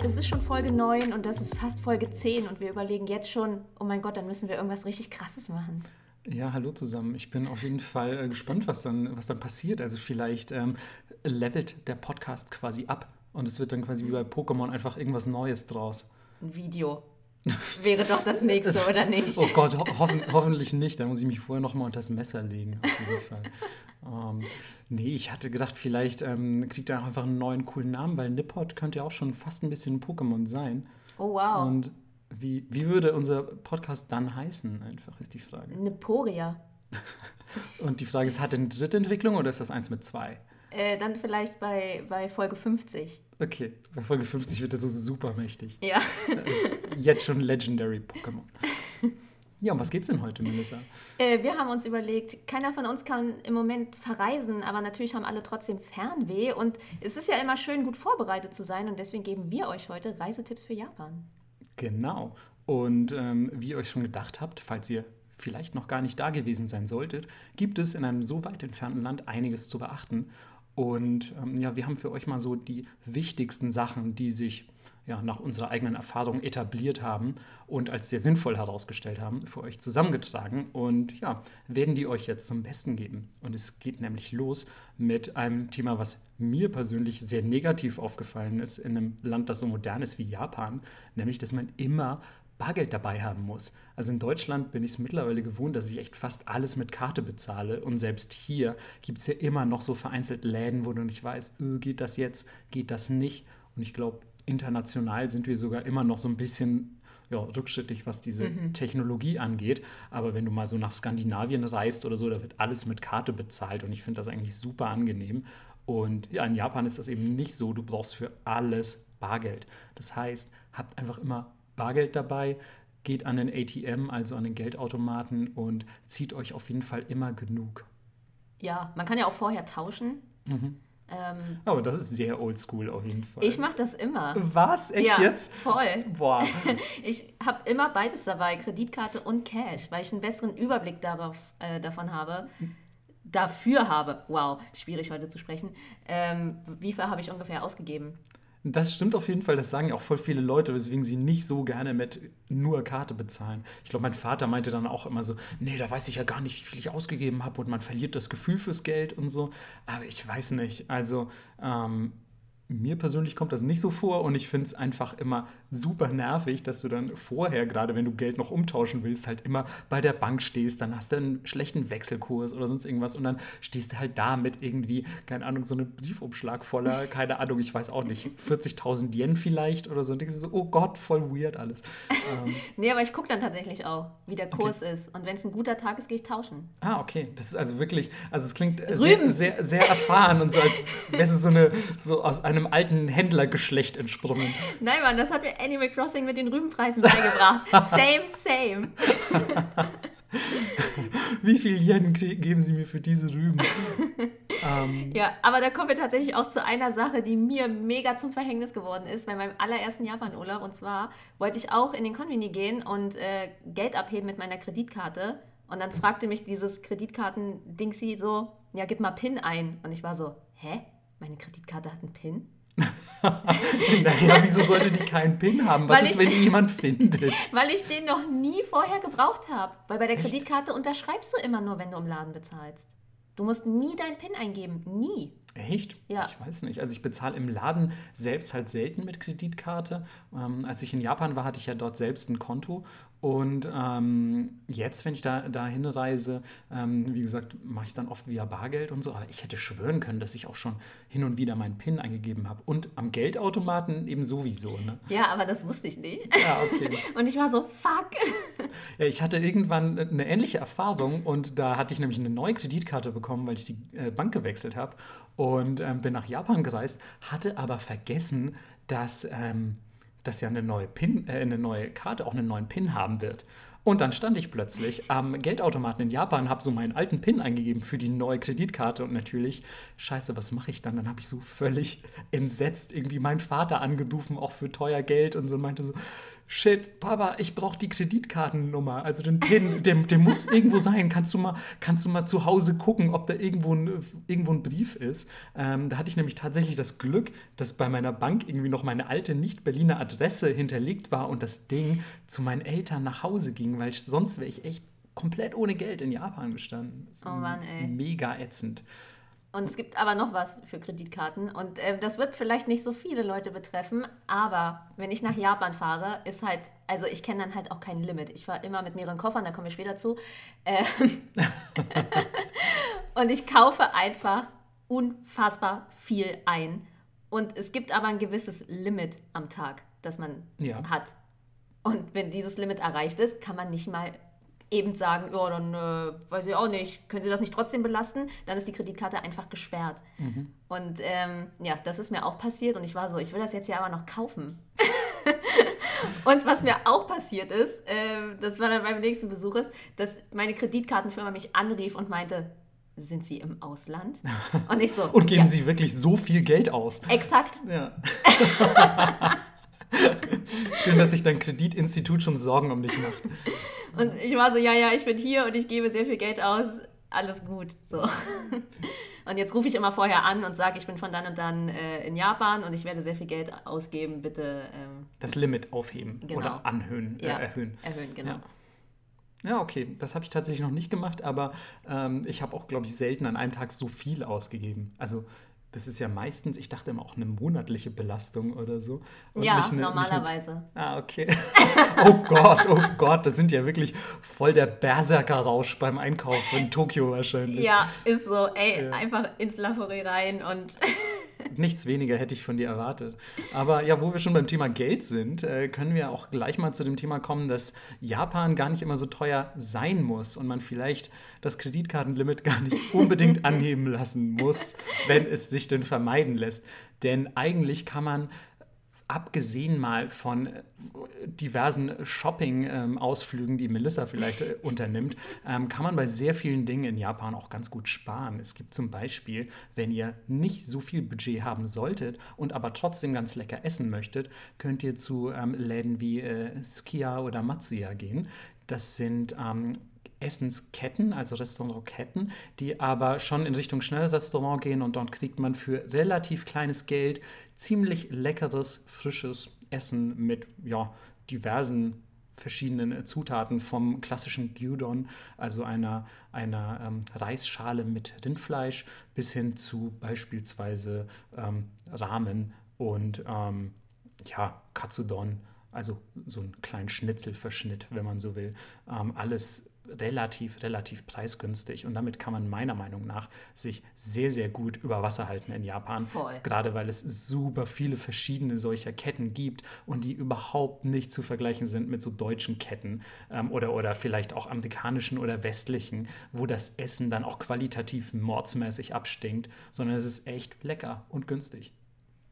Nipport. Es ist schon Folge 9 und das ist fast Folge 10 und wir überlegen jetzt schon, oh mein Gott, dann müssen wir irgendwas richtig Krasses machen. Ja, hallo zusammen. Ich bin auf jeden Fall äh, gespannt, was dann, was dann passiert. Also vielleicht ähm, levelt der Podcast quasi ab und es wird dann quasi wie bei Pokémon einfach irgendwas Neues draus. Ein Video. Wäre doch das nächste, oder nicht? Oh Gott, ho hoffen, hoffentlich nicht. Da muss ich mich vorher nochmal unter das Messer legen, auf jeden Fall. ähm, nee, ich hatte gedacht, vielleicht ähm, kriegt er einfach einen neuen coolen Namen, weil Nippot könnte ja auch schon fast ein bisschen Pokémon sein. Oh wow. Und wie, wie würde unser Podcast dann heißen, einfach ist die Frage. Niporia. Und die Frage ist, hat er eine dritte Entwicklung oder ist das eins mit zwei? Äh, dann vielleicht bei, bei Folge 50. Okay, bei Folge 50 wird er so super mächtig. Ja. Jetzt schon Legendary Pokémon. Ja, um was geht's denn heute, Melissa? Äh, wir haben uns überlegt, keiner von uns kann im Moment verreisen, aber natürlich haben alle trotzdem Fernweh und es ist ja immer schön, gut vorbereitet zu sein und deswegen geben wir euch heute Reisetipps für Japan. Genau. Und ähm, wie ihr euch schon gedacht habt, falls ihr vielleicht noch gar nicht da gewesen sein solltet, gibt es in einem so weit entfernten Land einiges zu beachten. Und ähm, ja, wir haben für euch mal so die wichtigsten Sachen, die sich ja, nach unserer eigenen Erfahrung etabliert haben und als sehr sinnvoll herausgestellt haben, für euch zusammengetragen und ja, werden die euch jetzt zum Besten geben. Und es geht nämlich los mit einem Thema, was mir persönlich sehr negativ aufgefallen ist in einem Land, das so modern ist wie Japan, nämlich, dass man immer Bargeld dabei haben muss. Also in Deutschland bin ich es mittlerweile gewohnt, dass ich echt fast alles mit Karte bezahle. Und selbst hier gibt es ja immer noch so vereinzelt Läden, wo du nicht weißt, öh, geht das jetzt, geht das nicht. Und ich glaube, international sind wir sogar immer noch so ein bisschen ja, rückschrittig, was diese mhm. Technologie angeht. Aber wenn du mal so nach Skandinavien reist oder so, da wird alles mit Karte bezahlt. Und ich finde das eigentlich super angenehm. Und ja, in Japan ist das eben nicht so. Du brauchst für alles Bargeld. Das heißt, habt einfach immer Bargeld dabei, geht an den ATM, also an den Geldautomaten und zieht euch auf jeden Fall immer genug. Ja, man kann ja auch vorher tauschen. Mhm. Ähm, Aber das ist sehr oldschool auf jeden Fall. Ich mache das immer. Was? Echt ja, jetzt? Voll. Boah. ich habe immer beides dabei, Kreditkarte und Cash, weil ich einen besseren Überblick darauf, äh, davon habe. Dafür habe, wow, schwierig heute zu sprechen, ähm, wie viel habe ich ungefähr ausgegeben? Das stimmt auf jeden Fall, das sagen auch voll viele Leute, weswegen sie nicht so gerne mit nur Karte bezahlen. Ich glaube, mein Vater meinte dann auch immer so, nee, da weiß ich ja gar nicht, wie viel ich ausgegeben habe und man verliert das Gefühl fürs Geld und so. Aber ich weiß nicht. Also ähm, mir persönlich kommt das nicht so vor und ich finde es einfach immer super nervig, dass du dann vorher, gerade wenn du Geld noch umtauschen willst, halt immer bei der Bank stehst, dann hast du einen schlechten Wechselkurs oder sonst irgendwas und dann stehst du halt da mit irgendwie, keine Ahnung, so einem Briefumschlag voller, keine Ahnung, ich weiß auch nicht, 40.000 Yen vielleicht oder so und denkst so, oh Gott, voll weird alles. ähm. Nee, aber ich gucke dann tatsächlich auch, wie der Kurs okay. ist und wenn es ein guter Tag ist, gehe ich tauschen. Ah, okay, das ist also wirklich, also es klingt sehr, sehr, sehr erfahren und so, als wäre es so eine, so aus einem einem alten Händlergeschlecht entsprungen. Nein, Mann, das hat mir Animal Crossing mit den Rübenpreisen beigebracht. same, same. Wie viel Yen geben Sie mir für diese Rüben? ähm. Ja, aber da kommen wir tatsächlich auch zu einer Sache, die mir mega zum Verhängnis geworden ist bei meinem allerersten Japan-Urlaub. Und zwar wollte ich auch in den Konvini gehen und äh, Geld abheben mit meiner Kreditkarte. Und dann fragte mich dieses Kreditkarten-Dingsy so, ja, gib mal PIN ein. Und ich war so, hä? Meine Kreditkarte hat einen PIN. naja, wieso sollte die keinen PIN haben? Was weil ist, ich, wenn die jemand findet? Weil ich den noch nie vorher gebraucht habe. Weil bei der Echt? Kreditkarte unterschreibst du immer nur, wenn du im Laden bezahlst. Du musst nie deinen PIN eingeben. Nie. Echt? Ja. Ich weiß nicht. Also ich bezahle im Laden selbst halt selten mit Kreditkarte. Ähm, als ich in Japan war, hatte ich ja dort selbst ein Konto und ähm, jetzt, wenn ich da, da hinreise, ähm, wie gesagt, mache ich es dann oft via Bargeld und so. Aber ich hätte schwören können, dass ich auch schon hin und wieder meinen PIN eingegeben habe. Und am Geldautomaten eben sowieso. Ne? Ja, aber das wusste ich nicht. Ja, okay. und ich war so, fuck. Ja, ich hatte irgendwann eine ähnliche Erfahrung und da hatte ich nämlich eine neue Kreditkarte bekommen, weil ich die äh, Bank gewechselt habe und ähm, bin nach Japan gereist, hatte aber vergessen, dass. Ähm, dass ja eine neue PIN, äh, eine neue Karte auch einen neuen PIN haben wird. Und dann stand ich plötzlich am Geldautomaten in Japan, habe so meinen alten PIN eingegeben für die neue Kreditkarte und natürlich, scheiße, was mache ich dann? Dann habe ich so völlig entsetzt irgendwie meinen Vater angerufen, auch für teuer Geld und so und meinte so, shit, Papa, ich brauche die Kreditkartennummer, also den PIN, der, der muss irgendwo sein. Kannst du, mal, kannst du mal zu Hause gucken, ob da irgendwo ein, irgendwo ein Brief ist? Ähm, da hatte ich nämlich tatsächlich das Glück, dass bei meiner Bank irgendwie noch meine alte Nicht-Berliner Adresse hinterlegt war und das Ding zu meinen Eltern nach Hause ging, weil sonst wäre ich echt komplett ohne Geld in Japan gestanden. Oh Mann, ey. Mega ätzend. Und es gibt aber noch was für Kreditkarten. Und äh, das wird vielleicht nicht so viele Leute betreffen, aber wenn ich nach Japan fahre, ist halt, also ich kenne dann halt auch kein Limit. Ich fahre immer mit mehreren Koffern, da kommen wir später zu. Ähm und ich kaufe einfach unfassbar viel ein. Und es gibt aber ein gewisses Limit am Tag, das man ja. hat. Und wenn dieses Limit erreicht ist, kann man nicht mal eben sagen, ja, dann äh, weiß ich auch nicht, können Sie das nicht trotzdem belasten? Dann ist die Kreditkarte einfach gesperrt. Mhm. Und ähm, ja, das ist mir auch passiert und ich war so, ich will das jetzt ja aber noch kaufen. und was mir auch passiert ist, äh, das war dann beim nächsten Besuch, ist, dass meine Kreditkartenfirma mich anrief und meinte, sind Sie im Ausland? Und ich so. und geben ja. Sie wirklich so viel Geld aus? Exakt. Ja. Schön, dass sich dein Kreditinstitut schon Sorgen um dich macht. Und ich war so, ja, ja, ich bin hier und ich gebe sehr viel Geld aus. Alles gut. So. Und jetzt rufe ich immer vorher an und sage, ich bin von dann und dann äh, in Japan und ich werde sehr viel Geld ausgeben. Bitte. Ähm, das Limit aufheben genau. oder anhöhen, äh, ja, äh, erhöhen. Erhöhen, genau. Ja. Ja, okay. Das habe ich tatsächlich noch nicht gemacht, aber ähm, ich habe auch, glaube ich, selten an einem Tag so viel ausgegeben. Also das ist ja meistens, ich dachte immer auch eine monatliche Belastung oder so. Und ja, eine, normalerweise. Eine, ah, okay. oh Gott, oh Gott, das sind ja wirklich voll der Berserker-Rausch beim Einkauf in Tokio wahrscheinlich. Ja, ist so. Ey, ja. einfach ins Lafori rein und Nichts weniger hätte ich von dir erwartet. Aber ja, wo wir schon beim Thema Geld sind, äh, können wir auch gleich mal zu dem Thema kommen, dass Japan gar nicht immer so teuer sein muss und man vielleicht das Kreditkartenlimit gar nicht unbedingt anheben lassen muss, wenn es sich denn vermeiden lässt. Denn eigentlich kann man abgesehen mal von äh, diversen Shopping-Ausflügen, die Melissa vielleicht äh, unternimmt, ähm, kann man bei sehr vielen Dingen in Japan auch ganz gut sparen. Es gibt zum Beispiel, wenn ihr nicht so viel Budget haben solltet und aber trotzdem ganz lecker essen möchtet, könnt ihr zu ähm, Läden wie äh, Sukiya oder Matsuya gehen. Das sind ähm, Essensketten, also Restaurantketten, die aber schon in Richtung Schnellrestaurant gehen und dort kriegt man für relativ kleines Geld ziemlich leckeres, frisches Essen mit ja, diversen verschiedenen Zutaten vom klassischen Gyudon, also einer, einer ähm, Reisschale mit Rindfleisch, bis hin zu beispielsweise ähm, Ramen und ähm, ja, Katsudon, also so einen kleinen Schnitzelverschnitt, wenn man so will. Ähm, alles relativ, relativ preisgünstig und damit kann man meiner Meinung nach sich sehr, sehr gut über Wasser halten in Japan. Voll. Gerade weil es super viele verschiedene solcher Ketten gibt und die überhaupt nicht zu vergleichen sind mit so deutschen Ketten ähm, oder, oder vielleicht auch amerikanischen oder westlichen, wo das Essen dann auch qualitativ mordsmäßig abstinkt, sondern es ist echt lecker und günstig.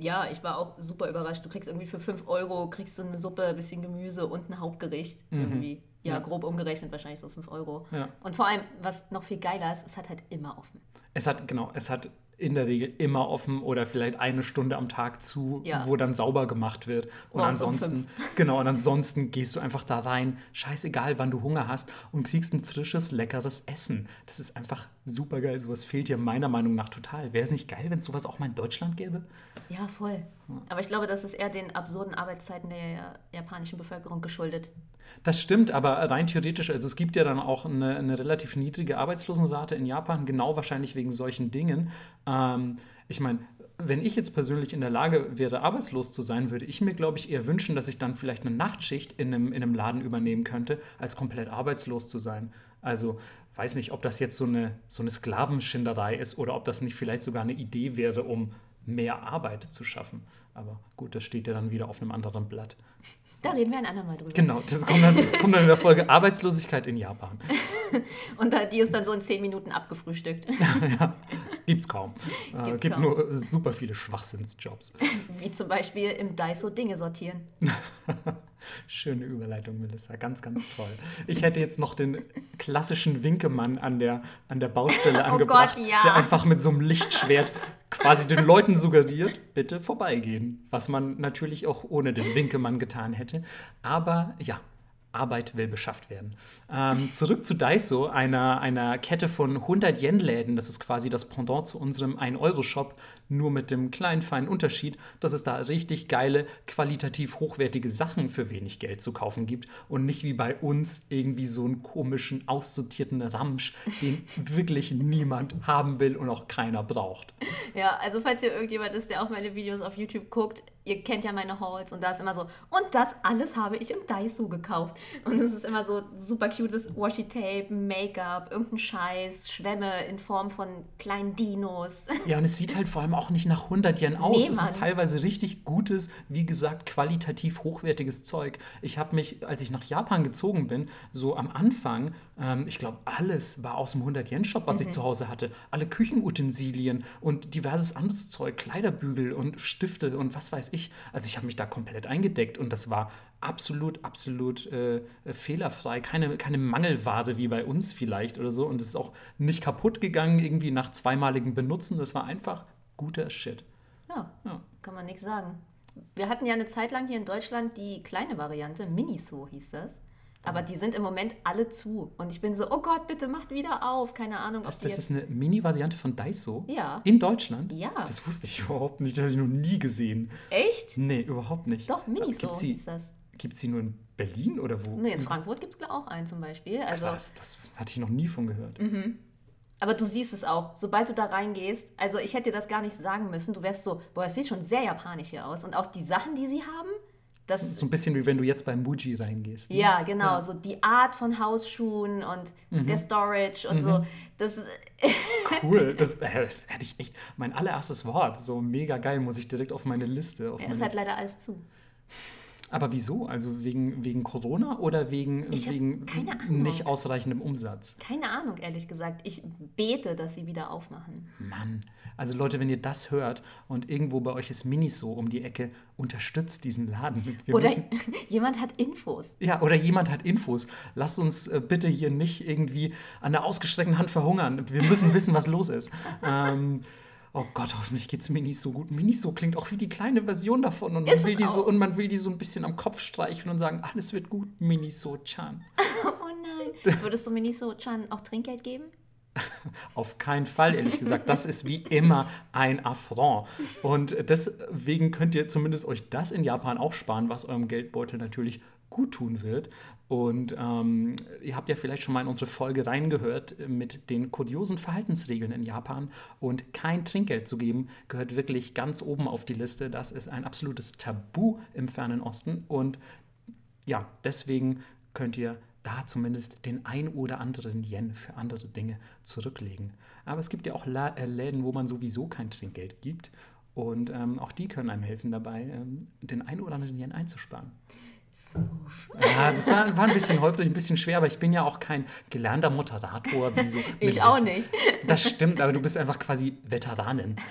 Ja, ich war auch super überrascht. Du kriegst irgendwie für 5 Euro kriegst du eine Suppe, ein bisschen Gemüse und ein Hauptgericht. Mhm. Irgendwie ja, ja, grob umgerechnet wahrscheinlich so 5 Euro. Ja. Und vor allem, was noch viel geiler ist, es hat halt immer offen. Es hat, genau, es hat in der Regel immer offen oder vielleicht eine Stunde am Tag zu, ja. wo dann sauber gemacht wird. Und Morgens ansonsten, um genau, und ansonsten gehst du einfach da rein, scheißegal, wann du Hunger hast und kriegst ein frisches, leckeres Essen. Das ist einfach super geil. Sowas fehlt dir meiner Meinung nach total. Wäre es nicht geil, wenn es sowas auch mal in Deutschland gäbe? Ja, voll. Aber ich glaube, das ist eher den absurden Arbeitszeiten der japanischen Bevölkerung geschuldet. Das stimmt, aber rein theoretisch, also es gibt ja dann auch eine, eine relativ niedrige Arbeitslosenrate in Japan, genau wahrscheinlich wegen solchen Dingen. Ähm, ich meine, wenn ich jetzt persönlich in der Lage wäre, arbeitslos zu sein, würde ich mir, glaube ich, eher wünschen, dass ich dann vielleicht eine Nachtschicht in einem, in einem Laden übernehmen könnte, als komplett arbeitslos zu sein. Also weiß nicht, ob das jetzt so eine, so eine Sklavenschinderei ist oder ob das nicht vielleicht sogar eine Idee wäre, um mehr Arbeit zu schaffen. Aber gut, das steht ja dann wieder auf einem anderen Blatt. Da reden wir ein andermal drüber. Genau, das kommt dann, kommt dann in der Folge Arbeitslosigkeit in Japan. Und die ist dann so in zehn Minuten abgefrühstückt. ja, gibt's kaum. Äh, gibt's gibt kaum. nur super viele Schwachsinnsjobs. Wie zum Beispiel im Daiso Dinge sortieren. Schöne Überleitung, Melissa. Ganz, ganz toll. Ich hätte jetzt noch den klassischen Winkemann an der, an der Baustelle oh angebracht, Gott, ja. der einfach mit so einem Lichtschwert quasi den Leuten suggeriert, bitte vorbeigehen. Was man natürlich auch ohne den Winkemann getan hätte. Aber ja, Arbeit will beschafft werden. Ähm, zurück zu Daiso, einer, einer Kette von 100 Yen-Läden. Das ist quasi das Pendant zu unserem 1-Euro-Shop, nur mit dem kleinen, feinen Unterschied, dass es da richtig geile, qualitativ hochwertige Sachen für wenig Geld zu kaufen gibt und nicht wie bei uns irgendwie so einen komischen, aussortierten Ramsch, den wirklich niemand haben will und auch keiner braucht. Ja, also falls ihr irgendjemand ist, der auch meine Videos auf YouTube guckt, ihr kennt ja meine Hauls und da ist immer so, und das alles habe ich im Daiso gekauft. Und es ist immer so super cutes Washi-Tape, Make-up, irgendein Scheiß, Schwämme in Form von kleinen Dinos. Ja, und es sieht halt vor allem auch nicht nach 100 Yen aus. Nee, es ist teilweise richtig gutes, wie gesagt, qualitativ hochwertiges Zeug. Ich habe mich, als ich nach Japan gezogen bin, so am Anfang, ähm, ich glaube, alles war aus dem 100-Yen-Shop, was mhm. ich zu Hause hatte. Alle Küchenutensilien und diverses anderes Zeug, Kleiderbügel und Stifte und was weiß ich. Also ich habe mich da komplett eingedeckt und das war absolut, absolut äh, fehlerfrei. Keine, keine Mangelware wie bei uns vielleicht oder so. Und es ist auch nicht kaputt gegangen irgendwie nach zweimaligem Benutzen. Das war einfach guter Shit. Ja, ja. kann man nichts sagen. Wir hatten ja eine Zeit lang hier in Deutschland die kleine Variante, Miniso hieß das. Aber die sind im Moment alle zu. Und ich bin so, oh Gott, bitte macht wieder auf. Keine Ahnung, Was, Das ist eine Mini-Variante von Daiso? Ja. In Deutschland? Ja. Das wusste ich überhaupt nicht. Das habe ich noch nie gesehen. Echt? Nee, überhaupt nicht. Doch, Miniso ist das. Gibt es die nur in Berlin oder wo? Nee, in Frankfurt gibt es auch einen zum Beispiel. Also, Krass, das hatte ich noch nie von gehört. Mhm. Aber du siehst es auch, sobald du da reingehst, also ich hätte dir das gar nicht sagen müssen, du wärst so, boah, es sieht schon sehr japanisch hier aus. Und auch die Sachen, die sie haben, das, so, so, ein bisschen wie wenn du jetzt bei Muji reingehst. Ne? Ja, genau. Ja. So die Art von Hausschuhen und mhm. der Storage und mhm. so. Das cool. Das äh, hätte ich echt mein allererstes Wort. So mega geil, muss ich direkt auf meine Liste. Auf ja, meine... ist halt leider alles zu. Aber wieso? Also wegen, wegen Corona oder wegen, wegen nicht ausreichendem Umsatz? Keine Ahnung, ehrlich gesagt. Ich bete, dass sie wieder aufmachen. Mann. Also Leute, wenn ihr das hört und irgendwo bei euch ist Miniso um die Ecke, unterstützt diesen Laden. Wir oder müssen, jemand hat Infos. Ja, oder jemand hat Infos. Lasst uns äh, bitte hier nicht irgendwie an der ausgestreckten Hand verhungern. Wir müssen wissen, was los ist. ähm, oh Gott, hoffentlich geht es mir nicht so gut. Miniso klingt auch wie die kleine Version davon. Und man, will die so, und man will die so ein bisschen am Kopf streicheln und sagen, alles wird gut, Miniso-chan. oh nein. Würdest du Miniso-chan auch Trinkgeld geben? Auf keinen Fall, ehrlich gesagt. Das ist wie immer ein Affront. Und deswegen könnt ihr zumindest euch das in Japan auch sparen, was eurem Geldbeutel natürlich gut tun wird. Und ähm, ihr habt ja vielleicht schon mal in unsere Folge reingehört mit den kuriosen Verhaltensregeln in Japan. Und kein Trinkgeld zu geben, gehört wirklich ganz oben auf die Liste. Das ist ein absolutes Tabu im fernen Osten. Und ja, deswegen könnt ihr da zumindest den ein oder anderen Yen für andere Dinge zurücklegen. Aber es gibt ja auch äh, Läden, wo man sowieso kein Trinkgeld gibt. Und ähm, auch die können einem helfen dabei, ähm, den ein oder anderen Yen einzusparen. Smooth. Ja, das war, war ein bisschen holprig, ein bisschen schwer, aber ich bin ja auch kein gelernter Moderator. Wie so ich auch nicht. Das stimmt, aber du bist einfach quasi Veteranin.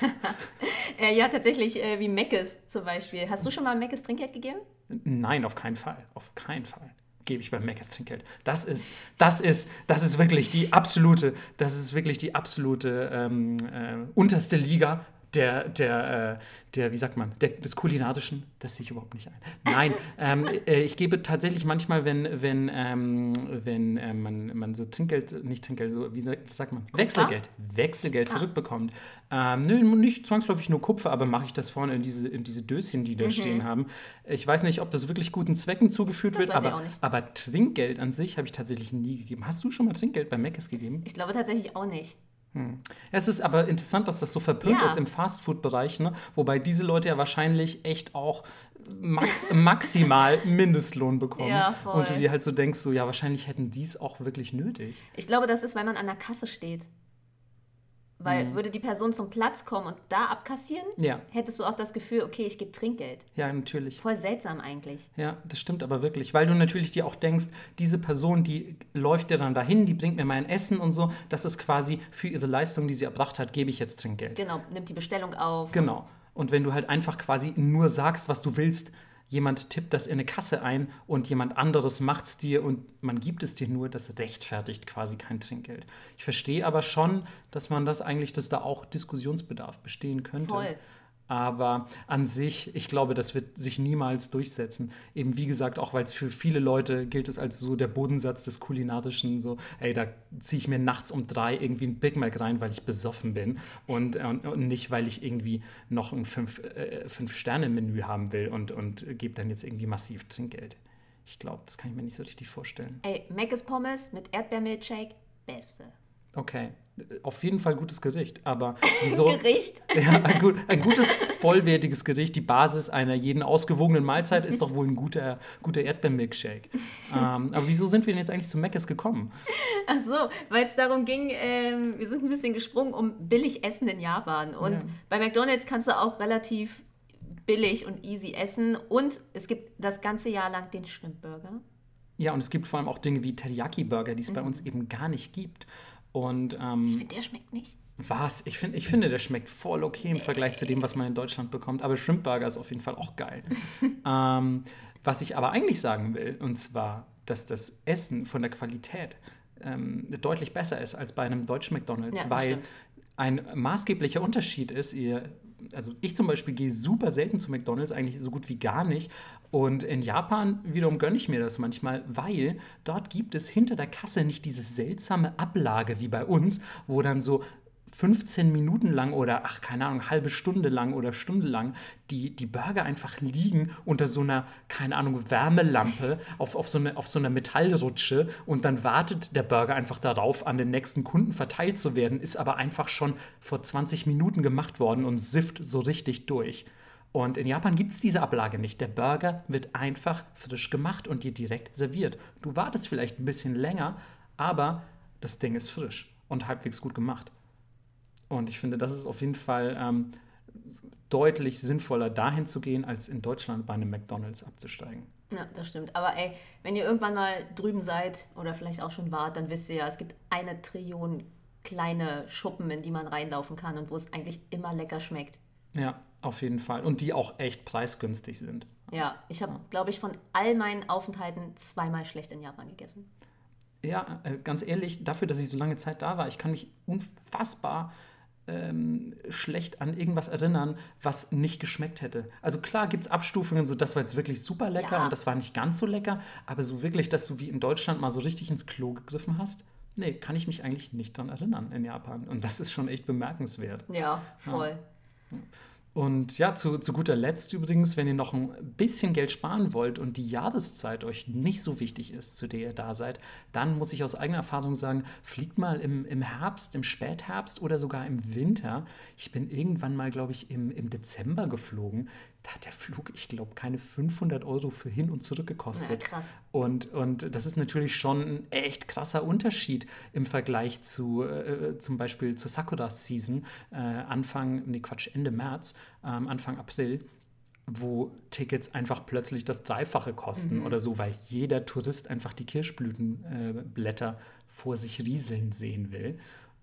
Äh, ja, tatsächlich, äh, wie Meckes zum Beispiel. Hast du schon mal Meckes Trinkgeld gegeben? Nein, auf keinen Fall. Auf keinen Fall gebe ich beim Meckes Trinkgeld. Das ist, das ist, das ist wirklich die absolute, das ist wirklich die absolute ähm, äh, unterste Liga der, der, äh, der, wie sagt man, der, des Kulinarischen, das sehe ich überhaupt nicht ein. Nein, ähm, äh, ich gebe tatsächlich manchmal, wenn, wenn, ähm, wenn äh, man, man so Trinkgeld, nicht Trinkgeld, so, wie sagt man, Wechselgeld, Wechselgeld ah. zurückbekommt. Ähm, nö, nicht zwangsläufig nur Kupfer, aber mache ich das vorne in diese, in diese Döschen, die da mhm. stehen haben. Ich weiß nicht, ob das wirklich guten Zwecken zugeführt das wird, aber, aber Trinkgeld an sich habe ich tatsächlich nie gegeben. Hast du schon mal Trinkgeld bei Meckes gegeben? Ich glaube tatsächlich auch nicht. Hm. Es ist aber interessant, dass das so verpönt ja. ist im Fastfood-Bereich, ne? wobei diese Leute ja wahrscheinlich echt auch max maximal Mindestlohn bekommen. Ja, und du dir halt so denkst, so ja, wahrscheinlich hätten die es auch wirklich nötig. Ich glaube, das ist, weil man an der Kasse steht. Weil mhm. würde die Person zum Platz kommen und da abkassieren, ja. hättest du auch das Gefühl, okay, ich gebe Trinkgeld. Ja, natürlich. Voll seltsam eigentlich. Ja, das stimmt aber wirklich. Weil du natürlich dir auch denkst, diese Person, die läuft dir dann dahin, die bringt mir mein Essen und so. Das ist quasi für ihre Leistung, die sie erbracht hat, gebe ich jetzt Trinkgeld. Genau, nimmt die Bestellung auf. Genau. Und wenn du halt einfach quasi nur sagst, was du willst, jemand tippt das in eine Kasse ein und jemand anderes macht es dir und man gibt es dir nur, das rechtfertigt quasi kein Trinkgeld. Ich verstehe aber schon, dass man das eigentlich, dass da auch Diskussionsbedarf bestehen könnte. Voll. Aber an sich, ich glaube, das wird sich niemals durchsetzen. Eben wie gesagt, auch weil es für viele Leute gilt es als so der Bodensatz des kulinarischen, so, ey, da ziehe ich mir nachts um drei irgendwie ein Big Mac rein, weil ich besoffen bin und, und, und nicht, weil ich irgendwie noch ein äh, Fünf-Sterne-Menü haben will und, und gebe dann jetzt irgendwie massiv Trinkgeld. Ich glaube, das kann ich mir nicht so richtig vorstellen. Ey, Mc's Pommes mit Erdbeermilchshake, beste. Okay, auf jeden Fall gutes Gericht, aber wieso? Gericht? Ja, ein, gut, ein, gutes, vollwertiges Gericht. Die Basis einer jeden ausgewogenen Mahlzeit ist doch wohl ein guter, guter Erdbeermilkshake. ähm, aber wieso sind wir denn jetzt eigentlich zu Meckes gekommen? Ach so, weil es darum ging, ähm, wir sind ein bisschen gesprungen um billig Essen in Japan. Und ja. bei McDonalds kannst du auch relativ billig und easy essen. Und es gibt das ganze Jahr lang den Shrimp-Burger. Ja, und es gibt vor allem auch Dinge wie Teriyaki-Burger, die es mhm. bei uns eben gar nicht gibt. Und, ähm, ich finde, der schmeckt nicht. Was? Ich, find, ich finde, der schmeckt voll okay im Vergleich zu dem, was man in Deutschland bekommt. Aber Shrimpburger ist auf jeden Fall auch geil. ähm, was ich aber eigentlich sagen will, und zwar, dass das Essen von der Qualität ähm, deutlich besser ist als bei einem deutschen McDonalds, ja, weil stimmt. ein maßgeblicher Unterschied ist, ihr also ich zum Beispiel gehe super selten zu McDonalds, eigentlich so gut wie gar nicht. Und in Japan wiederum gönne ich mir das manchmal, weil dort gibt es hinter der Kasse nicht diese seltsame Ablage wie bei uns, wo dann so 15 Minuten lang oder, ach, keine Ahnung, halbe Stunde lang oder Stunde lang die, die Burger einfach liegen unter so einer, keine Ahnung, Wärmelampe auf, auf, so eine, auf so einer Metallrutsche und dann wartet der Burger einfach darauf, an den nächsten Kunden verteilt zu werden, ist aber einfach schon vor 20 Minuten gemacht worden und sifft so richtig durch. Und in Japan gibt es diese Ablage nicht. Der Burger wird einfach frisch gemacht und dir direkt serviert. Du wartest vielleicht ein bisschen länger, aber das Ding ist frisch und halbwegs gut gemacht. Und ich finde, das ist auf jeden Fall ähm, deutlich sinnvoller, dahin zu gehen, als in Deutschland bei einem McDonalds abzusteigen. Ja, das stimmt. Aber ey, wenn ihr irgendwann mal drüben seid oder vielleicht auch schon wart, dann wisst ihr ja, es gibt eine Trillion kleine Schuppen, in die man reinlaufen kann und wo es eigentlich immer lecker schmeckt. Ja, auf jeden Fall. Und die auch echt preisgünstig sind. Ja, ich habe, glaube ich, von all meinen Aufenthalten zweimal schlecht in Japan gegessen. Ja, äh, ganz ehrlich, dafür, dass ich so lange Zeit da war, ich kann mich unfassbar ähm, schlecht an irgendwas erinnern, was nicht geschmeckt hätte. Also klar gibt es Abstufungen, so das war jetzt wirklich super lecker ja. und das war nicht ganz so lecker, aber so wirklich, dass du wie in Deutschland mal so richtig ins Klo gegriffen hast, nee, kann ich mich eigentlich nicht dran erinnern in Japan. Und das ist schon echt bemerkenswert. Ja, voll. Ja. Und ja, zu, zu guter Letzt übrigens, wenn ihr noch ein bisschen Geld sparen wollt und die Jahreszeit euch nicht so wichtig ist, zu der ihr da seid, dann muss ich aus eigener Erfahrung sagen, fliegt mal im, im Herbst, im Spätherbst oder sogar im Winter. Ich bin irgendwann mal, glaube ich, im, im Dezember geflogen da hat der Flug, ich glaube, keine 500 Euro für hin und zurück gekostet. Ja. Und, und das ist natürlich schon ein echt krasser Unterschied im Vergleich zu äh, zum Beispiel zur Sakura-Season, äh, Anfang, nee Quatsch, Ende März, äh, Anfang April wo Tickets einfach plötzlich das Dreifache kosten mhm. oder so, weil jeder Tourist einfach die Kirschblütenblätter äh, vor sich rieseln sehen will.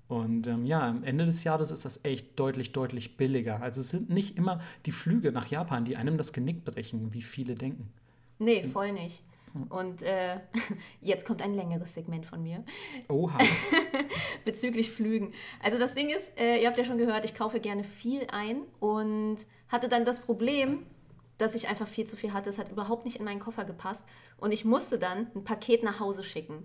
Und ähm, ja, am Ende des Jahres ist das echt deutlich, deutlich billiger. Also es sind nicht immer die Flüge nach Japan, die einem das Genick brechen, wie viele denken. Nee, voll nicht. Und äh, jetzt kommt ein längeres Segment von mir. Oha. Bezüglich Flügen. Also das Ding ist, äh, ihr habt ja schon gehört, ich kaufe gerne viel ein und hatte dann das Problem, dass ich einfach viel zu viel hatte. Es hat überhaupt nicht in meinen Koffer gepasst. Und ich musste dann ein Paket nach Hause schicken.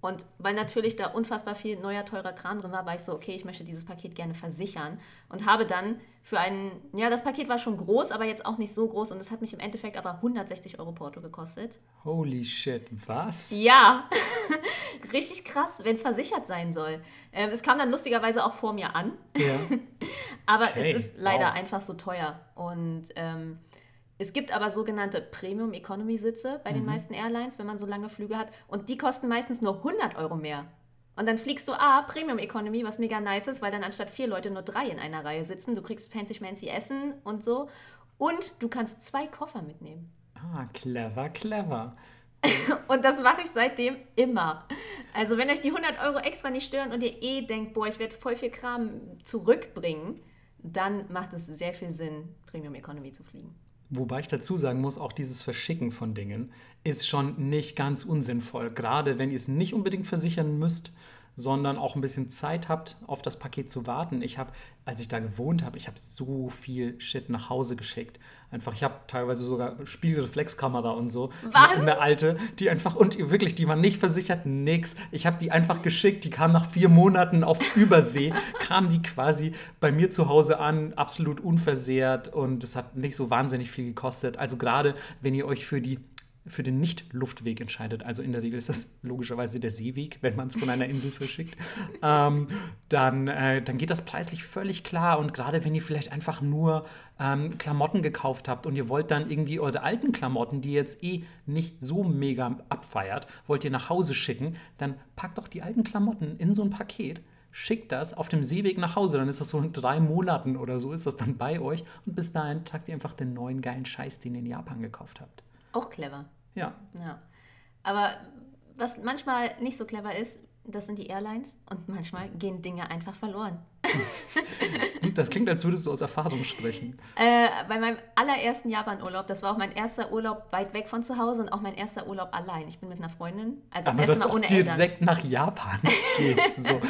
Und weil natürlich da unfassbar viel neuer, teurer Kram drin war, war ich so, okay, ich möchte dieses Paket gerne versichern. Und habe dann für einen, ja, das Paket war schon groß, aber jetzt auch nicht so groß. Und es hat mich im Endeffekt aber 160 Euro Porto gekostet. Holy shit, was? Ja, richtig krass, wenn es versichert sein soll. Ähm, es kam dann lustigerweise auch vor mir an. Ja. aber okay. es ist leider wow. einfach so teuer. Und ähm, es gibt aber sogenannte Premium Economy Sitze bei den mhm. meisten Airlines, wenn man so lange Flüge hat. Und die kosten meistens nur 100 Euro mehr. Und dann fliegst du A, Premium Economy, was mega nice ist, weil dann anstatt vier Leute nur drei in einer Reihe sitzen. Du kriegst fancy schmancy Essen und so. Und du kannst zwei Koffer mitnehmen. Ah, clever, clever. und das mache ich seitdem immer. Also wenn euch die 100 Euro extra nicht stören und ihr eh denkt, boah, ich werde voll viel Kram zurückbringen, dann macht es sehr viel Sinn, Premium Economy zu fliegen. Wobei ich dazu sagen muss, auch dieses Verschicken von Dingen ist schon nicht ganz unsinnvoll. Gerade wenn ihr es nicht unbedingt versichern müsst, sondern auch ein bisschen Zeit habt, auf das Paket zu warten. Ich habe, als ich da gewohnt habe, ich habe so viel Shit nach Hause geschickt. Einfach, ich habe teilweise sogar Spiegelreflexkamera und so. Was? Eine alte, die einfach, und wirklich, die war nicht versichert, nix. Ich habe die einfach geschickt, die kam nach vier Monaten auf Übersee, kam die quasi bei mir zu Hause an, absolut unversehrt und es hat nicht so wahnsinnig viel gekostet. Also gerade, wenn ihr euch für die für den Nicht-Luftweg entscheidet, also in der Regel ist das logischerweise der Seeweg, wenn man es von einer Insel verschickt, ähm, dann, äh, dann geht das preislich völlig klar. Und gerade wenn ihr vielleicht einfach nur ähm, Klamotten gekauft habt und ihr wollt dann irgendwie eure alten Klamotten, die jetzt eh nicht so mega abfeiert, wollt ihr nach Hause schicken, dann packt doch die alten Klamotten in so ein Paket schickt das auf dem Seeweg nach Hause. Dann ist das so in drei Monaten oder so, ist das dann bei euch. Und bis dahin tragt ihr einfach den neuen geilen Scheiß, den ihr in Japan gekauft habt. Auch clever. Ja. Ja. Aber was manchmal nicht so clever ist, das sind die Airlines und manchmal gehen Dinge einfach verloren. das klingt, als würdest du aus Erfahrung sprechen. Äh, bei meinem allerersten Japan-Urlaub, das war auch mein erster Urlaub weit weg von zu Hause und auch mein erster Urlaub allein. Ich bin mit einer Freundin, also das Aber erste dass Mal du ohne direkt Eltern. nach Japan gehst. So.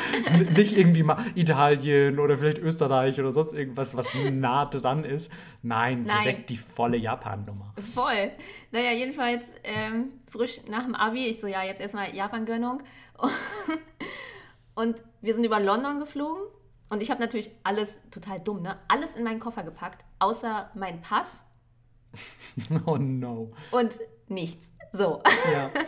Nicht irgendwie mal Italien oder vielleicht Österreich oder sonst irgendwas, was nah dran ist. Nein, Nein. direkt die volle Japan-Nummer. Voll. Naja, jedenfalls ähm, frisch nach dem Abi, ich so, ja, jetzt erstmal Japan-Gönnung. Und wir sind über London geflogen und ich habe natürlich alles, total dumm, ne? Alles in meinen Koffer gepackt, außer mein Pass Oh no. und nichts. So. Ja.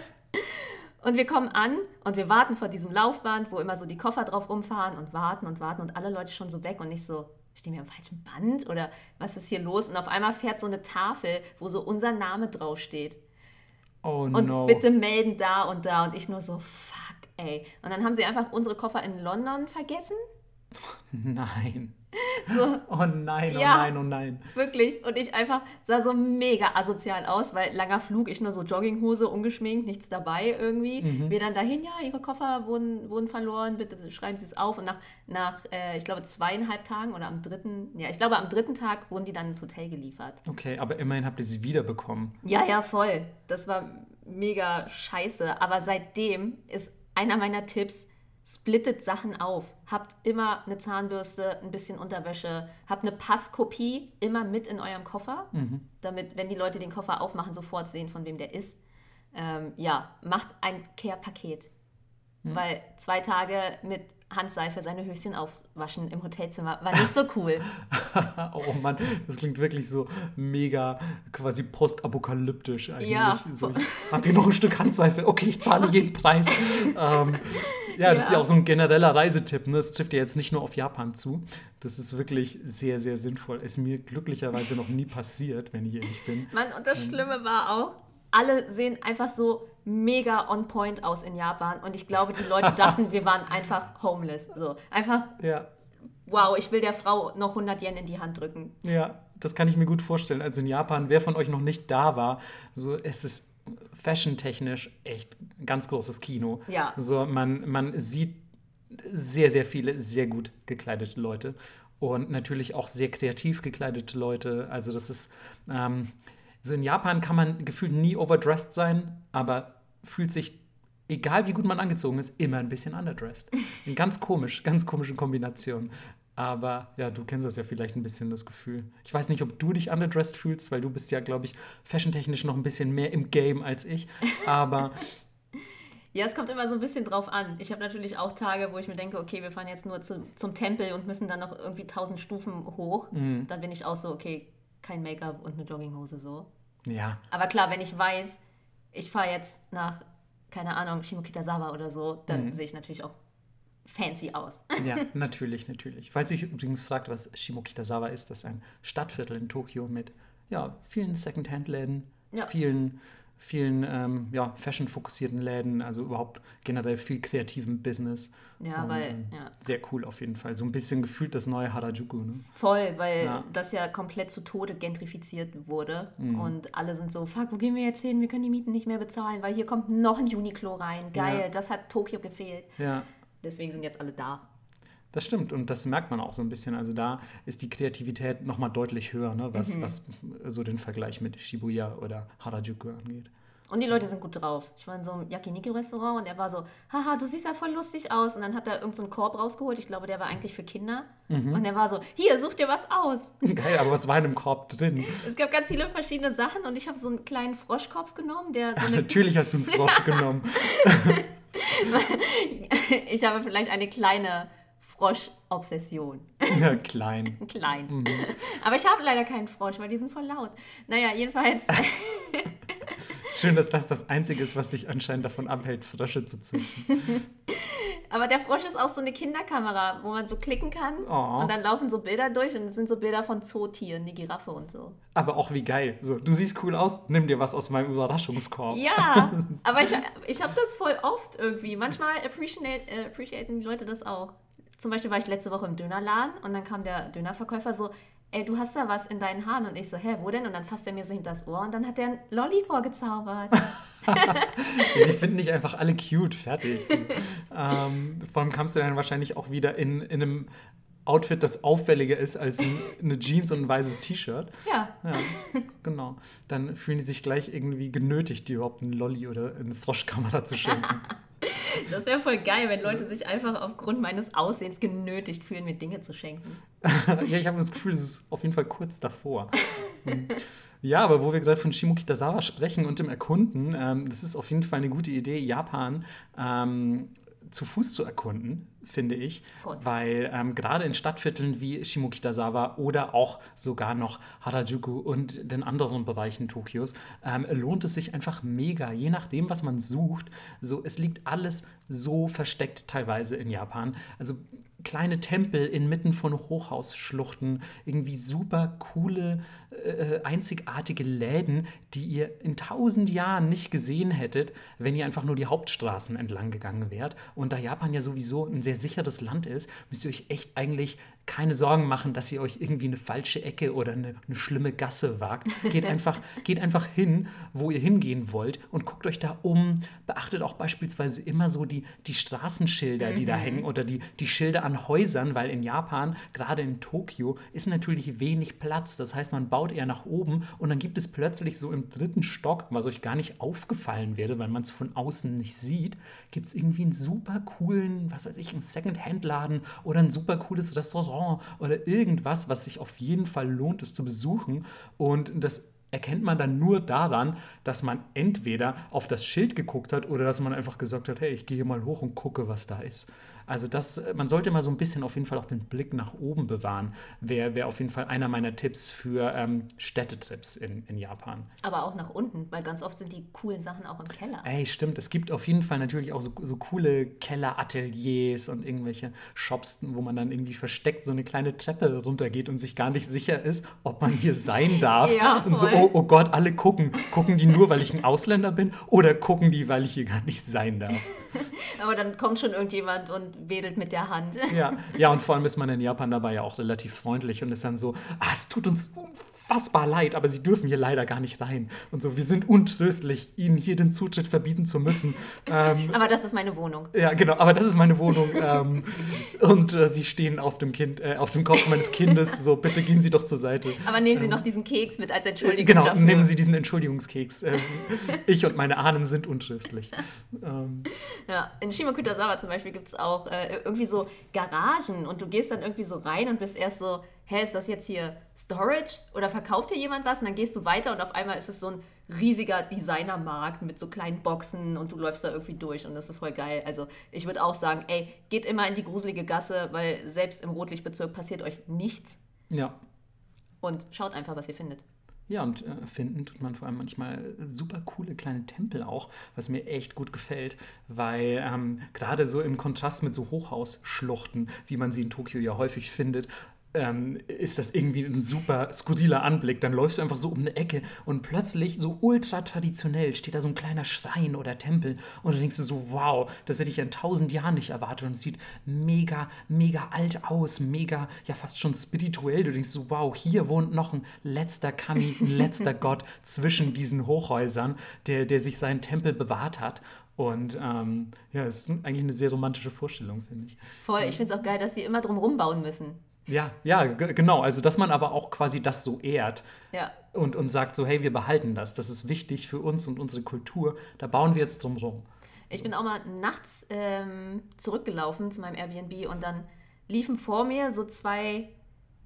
Und wir kommen an und wir warten vor diesem Laufband, wo immer so die Koffer drauf rumfahren und warten und warten und alle Leute schon so weg und nicht so, stehen wir am falschen Band oder was ist hier los? Und auf einmal fährt so eine Tafel, wo so unser Name draufsteht. Oh Und no. bitte melden da und da. Und ich nur so, fuck, ey. Und dann haben sie einfach unsere Koffer in London vergessen. Nein. So, Oh nein, oh Ja. nein, oh nein. wirklich. Und ich einfach sah so mega asozial aus, weil langer Flug, ich nur so Jogginghose, ungeschminkt, nichts dabei irgendwie. Wir dann dahin, ja, ihre Koffer wurden, wurden verloren, bitte schreiben Sie es auf. Und nach, nach äh, ich glaube, zweieinhalb Tagen oder am dritten, ja, ich glaube, am dritten Tag wurden die dann ins Hotel geliefert. Okay, aber immerhin habt ihr sie wiederbekommen. Ja, ja, voll. Das war mega scheiße. Aber seitdem ist einer meiner Tipps, splittet Sachen auf. Habt immer eine Zahnbürste, ein bisschen Unterwäsche, habt eine Passkopie immer mit in eurem Koffer, damit, wenn die Leute den Koffer aufmachen, sofort sehen, von wem der ist. Ähm, ja, macht ein Care-Paket. Weil zwei Tage mit Handseife seine Höschen aufwaschen im Hotelzimmer war nicht so cool. oh Mann, das klingt wirklich so mega quasi postapokalyptisch eigentlich. Ja. So, ich hab hier noch ein Stück Handseife. Okay, ich zahle jeden Preis. ähm, ja, das ist ja Ja. auch so ein genereller Reisetipp. Ne? Das trifft ja jetzt nicht nur auf Japan zu. Das ist wirklich sehr, sehr sinnvoll. Ist mir glücklicherweise noch nie passiert, wenn ich ehrlich bin. Mann, und das Schlimme war auch, alle sehen einfach so mega on point aus in Japan. Und ich glaube, die Leute dachten, wir waren einfach homeless. So, einfach, Ja, wow, ich will der Frau noch 100 Yen in die Hand drücken. Ja, das kann ich mir gut vorstellen. Also in Japan, wer von euch noch nicht da war, so es ist fashion-technisch echt ein ganz großes Kino. Ja. So, man, man sieht sehr, sehr viele sehr gut gekleidete Leute und natürlich auch sehr kreativ gekleidete Leute. Also das ist, ähm, so in Japan kann man gefühlt nie overdressed sein, aber fühlt sich, egal wie gut man angezogen ist, immer ein bisschen underdressed. ganz komisch, ganz komische Kombination. Aber ja, du kennst das ja vielleicht ein bisschen, das Gefühl. Ich weiß nicht, ob du dich underdressed fühlst, weil du bist ja, glaube ich, fashiontechnisch noch ein bisschen mehr im Game als ich. Aber Ja, es kommt immer so ein bisschen drauf an. Ich habe natürlich auch Tage, wo ich mir denke, okay, wir fahren jetzt nur zu, zum Tempel und müssen dann noch irgendwie 1000 Stufen hoch. Dann bin ich auch so, okay, kein Make-up und eine Jogginghose so. ja, Aber klar, wenn ich weiß, ich fahre jetzt nach, keine Ahnung, Shimokitazawa oder so, dann sehe ich natürlich auch fancy aus. Ja, natürlich, natürlich. Falls ihr euch übrigens fragt, was Shimokitazawa ist, das ist ein Stadtviertel in Tokio mit ja, vielen Secondhand-Läden, Ja. vielen, vielen ähm, ja, fashion-fokussierten Läden, also überhaupt generell viel kreativen Business. Ja, Und, weil, ähm, ja, Sehr cool auf jeden Fall. So ein bisschen gefühlt das neue Harajuku. Ne? voll, weil Ja. das ja komplett zu Tode gentrifiziert wurde. Mhm. Und alle sind so, fuck, wo gehen wir jetzt hin? Wir können die Mieten nicht mehr bezahlen, weil hier kommt noch ein Uniqlo rein. Geil, Ja. das hat Tokio gefehlt. Ja, Deswegen sind jetzt alle da. Das stimmt und das merkt man auch so ein bisschen. Also da ist die Kreativität nochmal deutlich höher, ne? was, mhm. was so den Vergleich mit Shibuya oder Harajuku angeht. Und die Leute sind gut drauf. Ich war in so einem Yakiniku-Restaurant und er war so, haha, du siehst ja voll lustig aus. Und dann hat er irgendeinen so Korb rausgeholt. Ich glaube, der war eigentlich für Kinder. Mhm. Und er war so, hier, such dir was aus. Geil, aber was war in dem Korb drin? Es gab ganz viele verschiedene Sachen und ich habe so einen kleinen Froschkopf genommen, der so Ach, natürlich hast du einen Frosch genommen. ich habe vielleicht eine kleine Frosch-Obsession. Ja, klein. klein. Mhm. Aber ich habe leider keinen Frosch, weil die sind voll laut. Naja, jedenfalls. Schön, dass das das Einzige ist, was dich anscheinend davon abhält, Frösche zu züchten. Aber der Frosch ist auch so eine Kinderkamera, wo man so klicken kann oh. und dann laufen so Bilder durch und es sind so Bilder von Zootieren, die Giraffe und so. Aber auch wie geil. So, du siehst cool aus, nimm dir was aus meinem Überraschungskorb. Ja, aber ich, ich habe das voll oft irgendwie. Manchmal appreciate, äh, appreciaten die Leute das auch. Zum Beispiel war ich letzte Woche im Dönerladen und dann kam der Dönerverkäufer so, ey, du hast da was in deinen Haaren. Und ich so, hä, wo denn? Und dann fasst er mir so hinter das Ohr und dann hat er ein Lolli vorgezaubert. die finden dich einfach alle cute, fertig. ähm, vor allem kamst du dann wahrscheinlich auch wieder in, in einem Outfit, das auffälliger ist als ein, eine Jeans und ein weißes T-Shirt. Ja. ja. Genau. Dann fühlen die sich gleich irgendwie genötigt, dir überhaupt einen Lolli oder eine Froschkamera zu schenken. Das wäre voll geil, wenn Leute sich einfach aufgrund meines Aussehens genötigt fühlen, mir Dinge zu schenken. ja, ich habe das Gefühl, es ist auf jeden Fall kurz davor. Hm. Ja, aber wo wir gerade von Shimo Kitazawa sprechen und dem Erkunden, ähm, das ist auf jeden Fall eine gute Idee, Japan ähm, zu Fuß zu erkunden, finde ich. Voll. Weil ähm, gerade in Stadtvierteln wie Shimokitazawa oder auch sogar noch Harajuku und den anderen Bereichen Tokios ähm, lohnt es sich einfach mega, je nachdem, was man sucht. So, es liegt alles so versteckt teilweise in Japan. Also kleine Tempel inmitten von Hochhausschluchten, irgendwie super coole, äh, einzigartige Läden, die ihr in tausend Jahren nicht gesehen hättet, wenn ihr einfach nur die Hauptstraßen entlang gegangen wärt. Und da Japan ja sowieso ein sehr sicheres Land ist, müsst ihr euch echt eigentlich keine Sorgen machen, dass ihr euch irgendwie eine falsche Ecke oder eine, eine schlimme Gasse wagt. Geht einfach, geht einfach hin, wo ihr hingehen wollt und guckt euch da um. Beachtet auch beispielsweise immer so die, die Straßenschilder, die mhm. da hängen oder die, die Schilder an Häusern, weil in Japan, gerade in Tokio, ist natürlich wenig Platz. Das heißt, man baut eher nach oben und dann gibt es plötzlich so im dritten Stock, was euch gar nicht aufgefallen wäre, weil man es von außen nicht sieht, gibt es irgendwie einen super coolen, was weiß ich, einen Second-Hand-Laden oder ein super cooles Restaurant oder irgendwas, was sich auf jeden Fall lohnt, es zu besuchen. Und das erkennt man dann nur daran, dass man entweder auf das Schild geguckt hat oder dass man einfach gesagt hat, hey, ich gehe mal hoch und gucke, was da ist. Also das, man sollte mal so ein bisschen auf jeden Fall auch den Blick nach oben bewahren. Wäre wär auf jeden Fall einer meiner Tipps für ähm, Städtetrips in, in Japan. Aber auch nach unten, weil ganz oft sind die coolen Sachen auch im Keller. Ey, stimmt. Es gibt auf jeden Fall natürlich auch so, so coole Kellerateliers und irgendwelche Shops, wo man dann irgendwie versteckt so eine kleine Treppe runtergeht und sich gar nicht sicher ist, ob man hier sein darf. ja, und so, oh, oh Gott, alle gucken. Gucken die nur, weil ich ein Ausländer bin oder gucken die, weil ich hier gar nicht sein darf? Aber dann kommt schon irgendjemand und wedelt mit der Hand. Ja, ja, und vor allem ist man in Japan dabei ja auch relativ freundlich und ist dann so, ah, es tut uns unfassbar leid, aber sie dürfen hier leider gar nicht rein. Und so, wir sind untröstlich, ihnen hier den Zutritt verbieten zu müssen. Ähm, aber das ist meine Wohnung. Ja, genau, aber das ist meine Wohnung. ähm, und äh, sie stehen auf dem Kind, äh, auf dem Kopf meines Kindes, so bitte gehen Sie doch zur Seite. Aber nehmen Sie ähm, noch diesen Keks mit als Entschuldigung. Genau, dafür. nehmen Sie diesen Entschuldigungskeks. Ähm, ich und meine Ahnen sind untröstlich. Ähm, ja, in Shimakutazawa zum Beispiel gibt es auch äh, irgendwie so Garagen und du gehst dann irgendwie so rein und bist erst so, hä, ist das jetzt hier Storage oder verkauft hier jemand was? Und dann gehst du weiter und auf einmal ist es so ein riesiger Designermarkt mit so kleinen Boxen und du läufst da irgendwie durch und das ist voll geil. Also ich würde auch sagen, ey, geht immer in die gruselige Gasse, weil selbst im Rotlichtbezirk passiert euch nichts. Ja. Und schaut einfach, was ihr findet. Ja, und äh, finden tut man vor allem manchmal super coole kleine Tempel auch, was mir echt gut gefällt, weil ähm, gerade so im Kontrast mit so Hochhausschluchten, wie man sie in Tokio ja häufig findet, ähm, ist das irgendwie ein super skurriler Anblick. Dann läufst du einfach so um eine Ecke und plötzlich, so ultra traditionell, steht da so ein kleiner Schrein oder Tempel und du denkst du so, wow, das hätte ich in tausend Jahren nicht erwartet und es sieht mega, mega alt aus, mega, ja fast schon spirituell. Du denkst so, wow, hier wohnt noch ein letzter Kami, ein letzter Gott zwischen diesen Hochhäusern, der, der sich seinen Tempel bewahrt hat. Und ähm, ja, es ist eigentlich eine sehr romantische Vorstellung, finde ich. Voll, ich finde es auch geil, dass sie immer drum rumbauen müssen. Ja, ja, genau. Also, dass man aber auch quasi das so ehrt ja. und, und sagt so, hey, wir behalten das. Das ist wichtig für uns und unsere Kultur. Da bauen wir jetzt drum rum. Ich bin auch mal nachts ähm, zurückgelaufen zu meinem Airbnb und dann liefen vor mir so zwei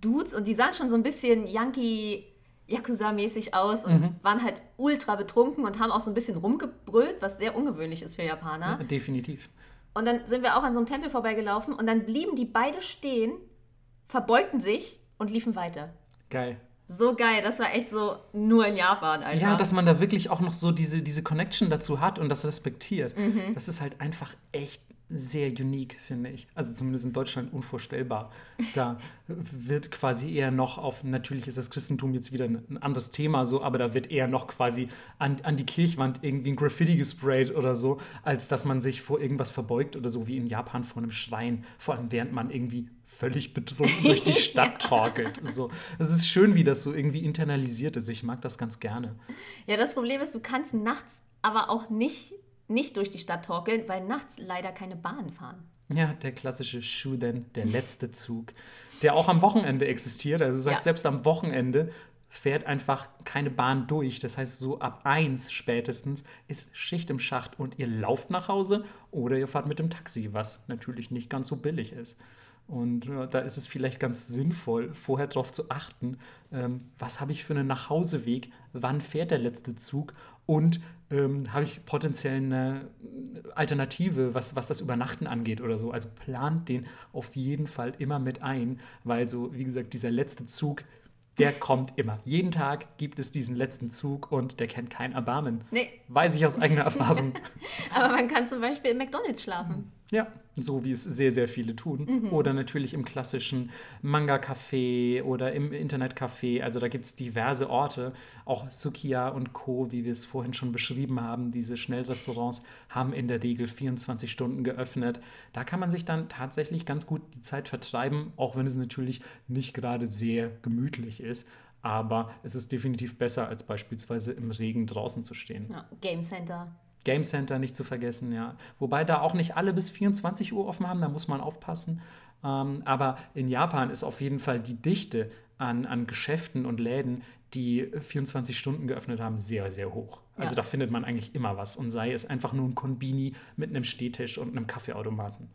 Dudes und die sahen schon so ein bisschen Yankee Yakuza-mäßig aus und mhm. waren halt ultra betrunken und haben auch so ein bisschen rumgebrüllt, was sehr ungewöhnlich ist für Japaner. Ja, definitiv. Und dann sind wir auch an so einem Tempel vorbeigelaufen und dann blieben die beide stehen verbeugten sich und liefen weiter. Geil. So geil, das war echt so nur in Japan einfach. Ja, dass man da wirklich auch noch so diese, diese Connection dazu hat und das respektiert. Mhm. Das ist halt einfach echt sehr unique, finde ich. Also zumindest in Deutschland unvorstellbar. Da wird quasi eher noch auf, natürlich ist das Christentum jetzt wieder ein anderes Thema so, aber da wird eher noch quasi an, an die Kirchwand irgendwie ein Graffiti gesprayt oder so, als dass man sich vor irgendwas verbeugt oder so wie in Japan vor einem Schrein, vor allem während man irgendwie völlig betrunken durch die Stadt torkelt. So, es ist schön, wie das so irgendwie internalisiert ist. Ich mag das ganz gerne. Ja, das Problem ist, du kannst nachts aber auch nicht nicht durch die Stadt torkeln, weil nachts leider keine Bahnen fahren. Ja, der klassische Shuden, der letzte Zug, der auch am Wochenende existiert. Also das heißt, ja. selbst am Wochenende fährt einfach keine Bahn durch. Das heißt, so ab eins spätestens ist Schicht im Schacht und ihr lauft nach Hause oder ihr fahrt mit dem Taxi, was natürlich nicht ganz so billig ist. Und ja, da ist es vielleicht ganz sinnvoll, vorher darauf zu achten, ähm, was habe ich für einen Nachhauseweg, wann fährt der letzte Zug und ähm, habe ich potenziell eine Alternative, was, was das Übernachten angeht oder so. Also plant den auf jeden Fall immer mit ein, weil so, wie gesagt, dieser letzte Zug, der kommt immer. Jeden Tag gibt es diesen letzten Zug und der kennt kein Erbarmen. Nee. Weiß ich aus eigener Erfahrung. Aber man kann zum Beispiel im McDonalds schlafen. Ja, so wie es sehr, sehr viele tun. Mhm. Oder natürlich im klassischen Manga-Café oder im Internetcafé. Also da gibt es diverse Orte. Auch Sukiya und Co., wie wir es vorhin schon beschrieben haben, diese Schnellrestaurants haben in der Regel 24 Stunden geöffnet. Da kann man sich dann tatsächlich ganz gut die Zeit vertreiben, auch wenn es natürlich nicht gerade sehr gemütlich ist. Aber es ist definitiv besser, als beispielsweise im Regen draußen zu stehen. Ja, Game Center. Game Center nicht zu vergessen, ja. Wobei da auch nicht alle bis 24 Uhr offen haben, da muss man aufpassen. Ähm, aber in Japan ist auf jeden Fall die Dichte an, an Geschäften und Läden, die 24 Stunden geöffnet haben, sehr, sehr hoch. Also ja. da findet man eigentlich immer was. Und sei es einfach nur ein Konbini mit einem Stehtisch und einem Kaffeeautomaten.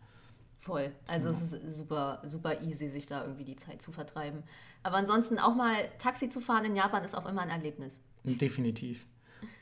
Voll. Also ja. es ist super, super easy, sich da irgendwie die Zeit zu vertreiben. Aber ansonsten auch mal Taxi zu fahren in Japan ist auch immer ein Erlebnis. Definitiv.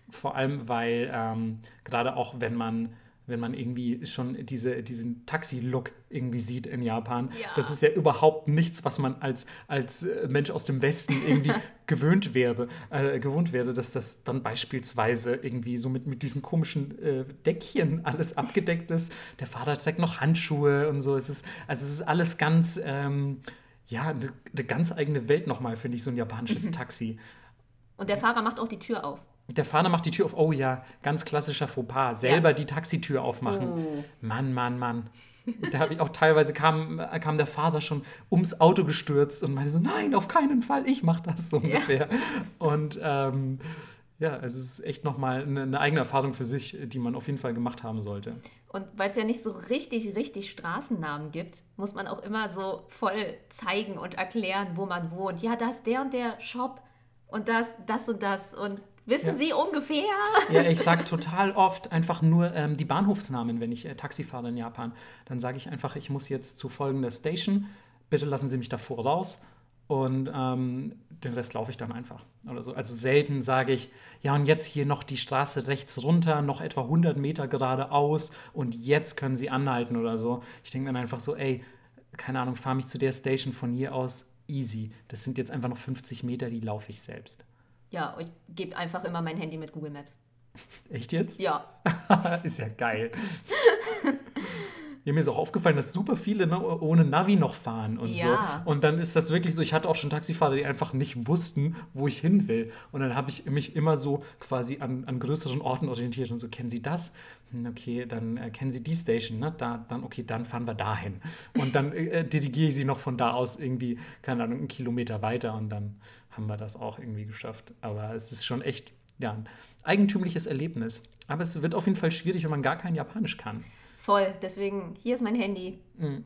Vor allem, weil ähm, gerade auch wenn man wenn man irgendwie schon diese, diesen Taxi-Look irgendwie sieht in Japan. Ja. Das ist ja überhaupt nichts, was man als, als äh, Mensch aus dem Westen irgendwie gewöhnt wäre, äh, gewohnt wäre, dass das dann beispielsweise irgendwie so mit, mit diesen komischen äh, Deckchen alles abgedeckt ist. Der Vater trägt noch Handschuhe und so. Es ist, also es ist alles ganz, ähm, ja, eine, eine ganz eigene Welt nochmal, finde ich, so ein japanisches Taxi. Und der Fahrer macht auch die Tür auf. Der Fahrer macht die Tür auf. Oh ja, ganz klassischer Fauxpas. Selber ja. die Taxitür aufmachen. Oh. Mann, Mann, Mann. Da habe ich auch teilweise kam, kam der Vater schon ums Auto gestürzt und meinte so, nein, auf keinen Fall, ich mache das so ungefähr. Ja. Und ähm, ja, es ist echt nochmal eine, eine eigene Erfahrung für sich, die man auf jeden Fall gemacht haben sollte. Und weil es ja nicht so richtig, richtig Straßennamen gibt, muss man auch immer so voll zeigen und erklären, wo man wohnt. Ja, da ist der und der Shop und das, das und das und Wissen ja. Sie ungefähr? Ja, ich sage total oft einfach nur ähm, die Bahnhofsnamen, wenn ich äh, Taxi fahre in Japan. Dann sage ich einfach, ich muss jetzt zu folgender Station. Bitte lassen Sie mich davor raus. Und ähm, den Rest laufe ich dann einfach oder so. Also selten sage ich, ja, und jetzt hier noch die Straße rechts runter, noch etwa 100 Meter geradeaus und jetzt können Sie anhalten oder so. Ich denke dann einfach so, ey, keine Ahnung, fahre mich zu der Station von hier aus easy. Das sind jetzt einfach noch 50 Meter, die laufe ich selbst. Ja, ich gebe einfach immer mein Handy mit Google Maps. Echt jetzt? Ja. ist ja geil. Ja, mir ist auch aufgefallen, dass super viele ne, ohne Navi noch fahren und ja. so. Und dann ist das wirklich so, ich hatte auch schon Taxifahrer, die einfach nicht wussten, wo ich hin will. Und dann habe ich mich immer so quasi an, an größeren Orten orientiert und so, kennen Sie das? Hm, okay, dann äh, kennen Sie die Station, ne? Da, dann, okay, dann fahren wir dahin. Und dann äh, dirigiere ich sie noch von da aus irgendwie, keine Ahnung, einen Kilometer weiter und dann haben wir das auch irgendwie geschafft. Aber es ist schon echt, ja, ein eigentümliches Erlebnis. Aber es wird auf jeden Fall schwierig, wenn man gar kein Japanisch kann. Voll, deswegen, hier ist mein Handy. Mhm.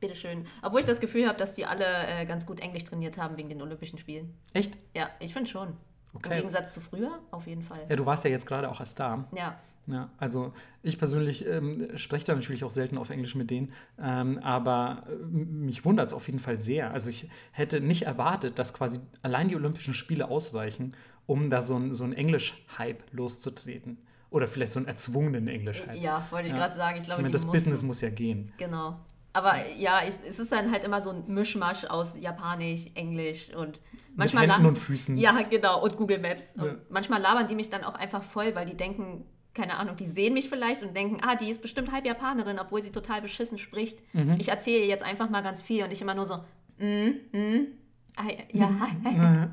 Bitteschön. Obwohl ich das Gefühl habe, dass die alle äh, ganz gut Englisch trainiert haben wegen den Olympischen Spielen. Echt? Ja, ich finde schon. Okay. Im Gegensatz zu früher, auf jeden Fall. Ja, du warst ja jetzt gerade auch erst da. Ja. Ja, also ich persönlich ähm, spreche da natürlich auch selten auf Englisch mit denen, ähm, aber äh, mich wundert es auf jeden Fall sehr. Also ich hätte nicht erwartet, dass quasi allein die Olympischen Spiele ausreichen, um da so ein, so ein Englisch-Hype loszutreten. Oder vielleicht so einen erzwungenen Englisch-Hype. Ja, wollte ich ja. gerade sagen. Ich, glaube, ich meine, das Business muss ja gehen. Genau. Aber ja, ich, es ist dann halt immer so ein Mischmasch aus Japanisch, Englisch und manchmal. Mit Händen und Füßen. Ja, genau. Und Google Maps. Ja. Und manchmal labern die mich dann auch einfach voll, weil die denken, keine Ahnung, die sehen mich vielleicht und denken, ah, die ist bestimmt halb Japanerin, obwohl sie total beschissen spricht. Mhm. Ich erzähle jetzt einfach mal ganz viel und ich immer nur so, mm, mm. Ah, ja, hi.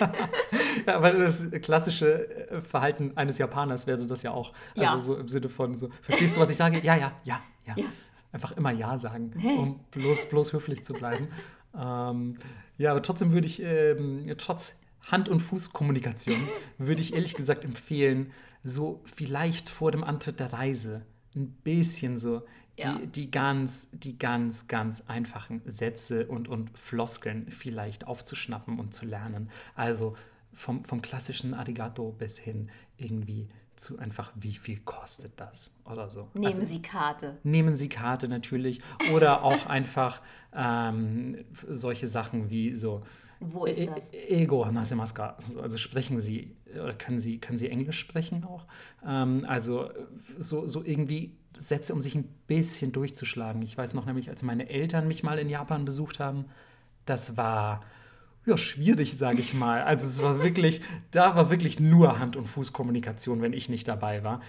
ja, aber das klassische äh, Verhalten eines Japaners wäre das ja auch. Also ja. so im Sinne von so, verstehst du, was ich sage? Ja, ja, ja, ja. ja. Einfach immer Ja sagen, um bloß, bloß höflich zu bleiben. ähm, ja, aber trotzdem würde ich, ähm, trotz Hand- und Fußkommunikation, würde ich ehrlich gesagt empfehlen, so vielleicht vor dem Antritt der Reise ein bisschen so die, ja. die ganz, die ganz, ganz einfachen Sätze und, und Floskeln vielleicht aufzuschnappen und zu lernen. Also vom, vom klassischen Arigato bis hin irgendwie zu einfach, wie viel kostet das oder so. Nehmen also, Sie Karte. Nehmen Sie Karte natürlich. Oder auch einfach ähm, solche Sachen wie so, wo ist e-, das? Ego Nasemaska. Also sprechen Sie oder können Sie, können Sie Englisch sprechen auch? Ähm, also so, so irgendwie Sätze, um sich ein bisschen durchzuschlagen. Ich weiß noch nämlich, als meine Eltern mich mal in Japan besucht haben, das war ja, schwierig, sage ich mal. Also es war wirklich, da war wirklich nur Hand- und Fußkommunikation, wenn ich nicht dabei war